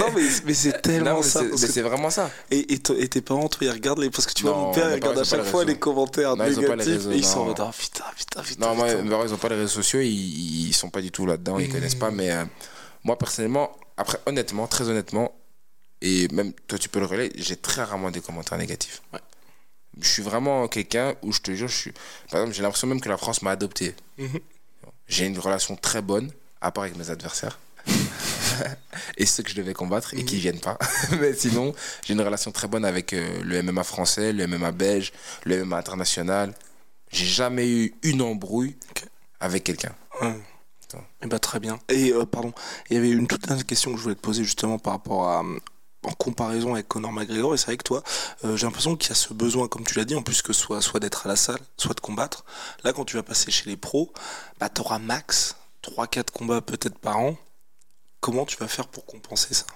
non, mais, mais c'est tellement Non, mais ça. c'est- vraiment ça. Et, et, et tes parents, toi, ils regardent les. Parce que tu vois, Non, mon père, il regarde à chaque les fois les commentaires Non, les négatifs réseaux, et ils sont en mode, ah putain, putain, putain. Non, moi, mes parents, ils ont pas les réseaux sociaux, ils, ils sont pas du tout là-dedans, ils connaissent Hmm. pas. Mais euh, moi, personnellement, après, honnêtement, très honnêtement, et même toi, tu peux le relayer, j'ai très rarement des commentaires négatifs. Ouais. Je suis vraiment quelqu'un où je te jure, je suis. Par exemple, j'ai l'impression même que la France m'a adopté. Mhm. J'ai une relation très bonne, à part avec mes adversaires. et ceux que je devais combattre et qui Mhm. viennent pas. Mais sinon, j'ai une relation très bonne avec euh, le MMA français, le MMA belge, le MMA international. J'ai jamais eu une embrouille avec quelqu'un. Attends. Eh bah, très bien. Et euh, pardon, il y avait une toute dernière question que je voulais te poser justement par rapport à. En comparaison avec Conor McGregor, et c'est vrai que toi, euh, j'ai l'impression qu'il y a ce besoin, comme tu l'as dit, en plus que soit, soit d'être à la salle, soit de combattre. Là, quand tu vas passer chez les pros, bah, tu auras max 3-4 combats peut-être par an. Comment tu vas faire pour compenser ça?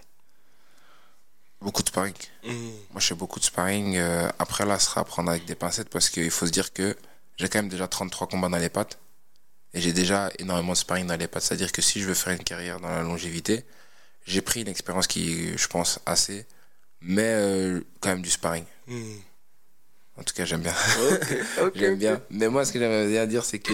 Beaucoup de sparring. Hmm. Moi, je fais beaucoup de sparring. euh, après, là, ce sera à prendre avec des pincettes parce qu'il faut se dire que j'ai quand même déjà 33 combats dans les pattes. Et j'ai déjà énormément de sparring dans les pattes. C'est-à-dire que si je veux faire une carrière dans la longévité, j'ai pris une expérience qui, je pense, assez, mais euh, quand même du sparring. Hmm. En tout cas, j'aime bien. Ok, ok, J'aime bien. Mais moi, ce que j'aimerais bien dire, c'est que,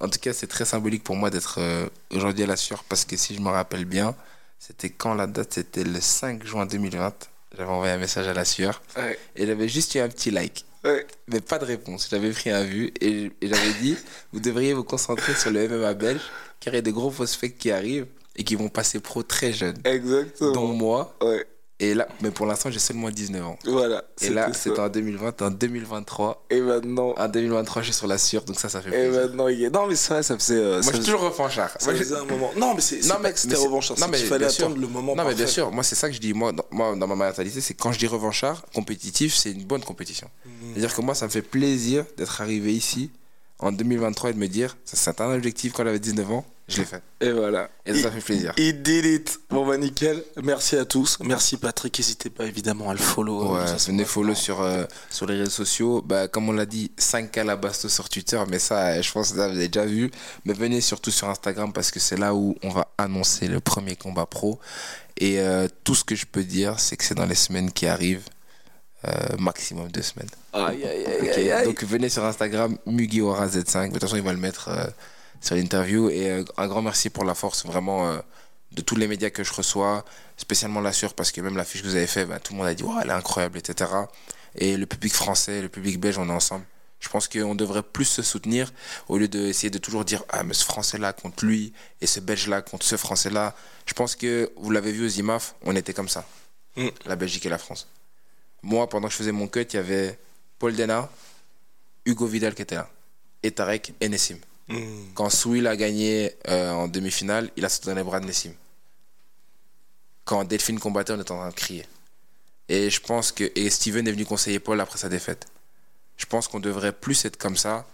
en tout cas, c'est très symbolique pour moi d'être euh, aujourd'hui à la sueur parce que si je me rappelle bien, c'était quand la date? C'était le 5 juin 2020. J'avais envoyé un message à la sueur Ouais, et j'avais juste eu un petit like, ouais. mais pas de réponse. J'avais pris un vu et, et j'avais dit Vous devriez vous concentrer sur le MMA belge qu'il y a des gros prospects qui arrivent et qui vont passer pro très jeunes. Exactement. Dont moi. Ouais. Et là, mais pour l'instant, j'ai seulement 19 ans. Voilà. Et là, c'était c'est en 2020, en 2023. Et maintenant. En 2023, je suis sur la sûre, donc ça, ça fait Et plaisir. maintenant, il est. Non, mais c'est vrai, ça faisait. euh, Moi, ça je suis toujours revanchard. ça Moi, faisait un moment. Non, mais c'est pas que c'était revanchard. non, mais qu'il fallait sûr. attendre le moment Non, mais bien sûr, moi, c'est ça que je dis. Moi, dans, moi, dans ma mentalité, c'est quand je dis revanchard, compétitif, c'est une bonne compétition. Mhm. C'est-à-dire que moi, ça me fait plaisir d'être arrivé ici en 2023 et de me dire, ça, c'est un objectif quand j'avais 19 ans, je l'ai fait. Et voilà. Et ça fait plaisir. Il did it. Bon, bah, nickel. Merci à tous. Merci, Patrick. N'hésitez pas, évidemment, à le follow. Ouais, Ça, c'est venez follow sur, euh, sur les réseaux sociaux. Bah, comme on l'a dit, 5K la Basto sur Twitter, mais ça, euh, je pense que vous avez déjà vu. Mais venez surtout sur Instagram parce que c'est là où on va annoncer le premier combat pro. Et euh, tout ce que je peux dire, c'est que c'est dans les semaines qui arrivent, euh, maximum deux semaines. Aïe, aïe, aïe, Ok, aïe, aïe. Donc venez sur Instagram, Mugiwara Z5. De toute façon, il va le mettre euh, sur l'interview. Et euh, un grand merci pour la force vraiment de tous les médias que je reçois, spécialement la Sûre, parce que même l'affiche que vous avez fait, bah, tout le monde a dit ouais, elle est incroyable, etc. Et le public français, le public belge, on est ensemble. Je pense qu'on devrait plus se soutenir au lieu d'essayer de toujours dire ah mais ce français là contre lui et ce belge là contre ce français là. Je pense que vous l'avez vu aux IMAF, on était comme ça. Mm. La Belgique et la France. Moi, pendant que je faisais mon cut, il y avait Paul Dena, Hugo Vidal qui était là, et Tarek et Nessim. Hmm. Quand Souil a gagné euh, en demi-finale, il a sauté dans les bras de Nessim. Quand Delphine combattait, on était en train de crier. Et je pense que. Et Steven est venu conseiller Paul après sa défaite. Je pense qu'on devrait plus être comme ça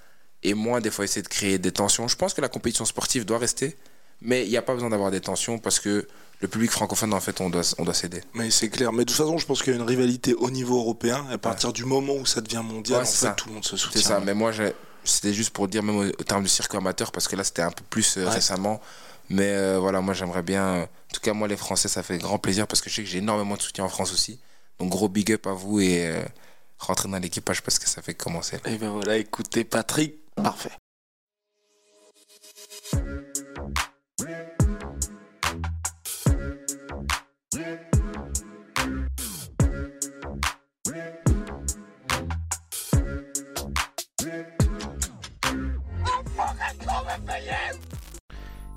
et moins des fois essayer de créer des tensions. Je pense que la compétition sportive doit rester, mais il n'y a pas besoin d'avoir des tensions parce que le public francophone, en fait, on doit, on doit céder. Mais c'est clair. Mais de toute façon, je pense qu'il y a une rivalité au niveau européen. À partir du moment où ça devient mondial, Ouais, en c'est fait, ça. tout le monde se C'est soutient. ça, mais moi, c'était juste pour dire, même au, au terme du circuit amateur, parce que là, c'était un peu plus euh, Ouais. récemment. Mais euh, voilà, moi, j'aimerais bien. euh, en tout cas, moi, les Français, ça fait grand plaisir parce que je sais que j'ai énormément de soutien en France aussi. Donc, gros big up à vous et euh, rentrez dans l'équipage parce que ça fait commencer. Et ben voilà, écoutez, Patrick, parfait.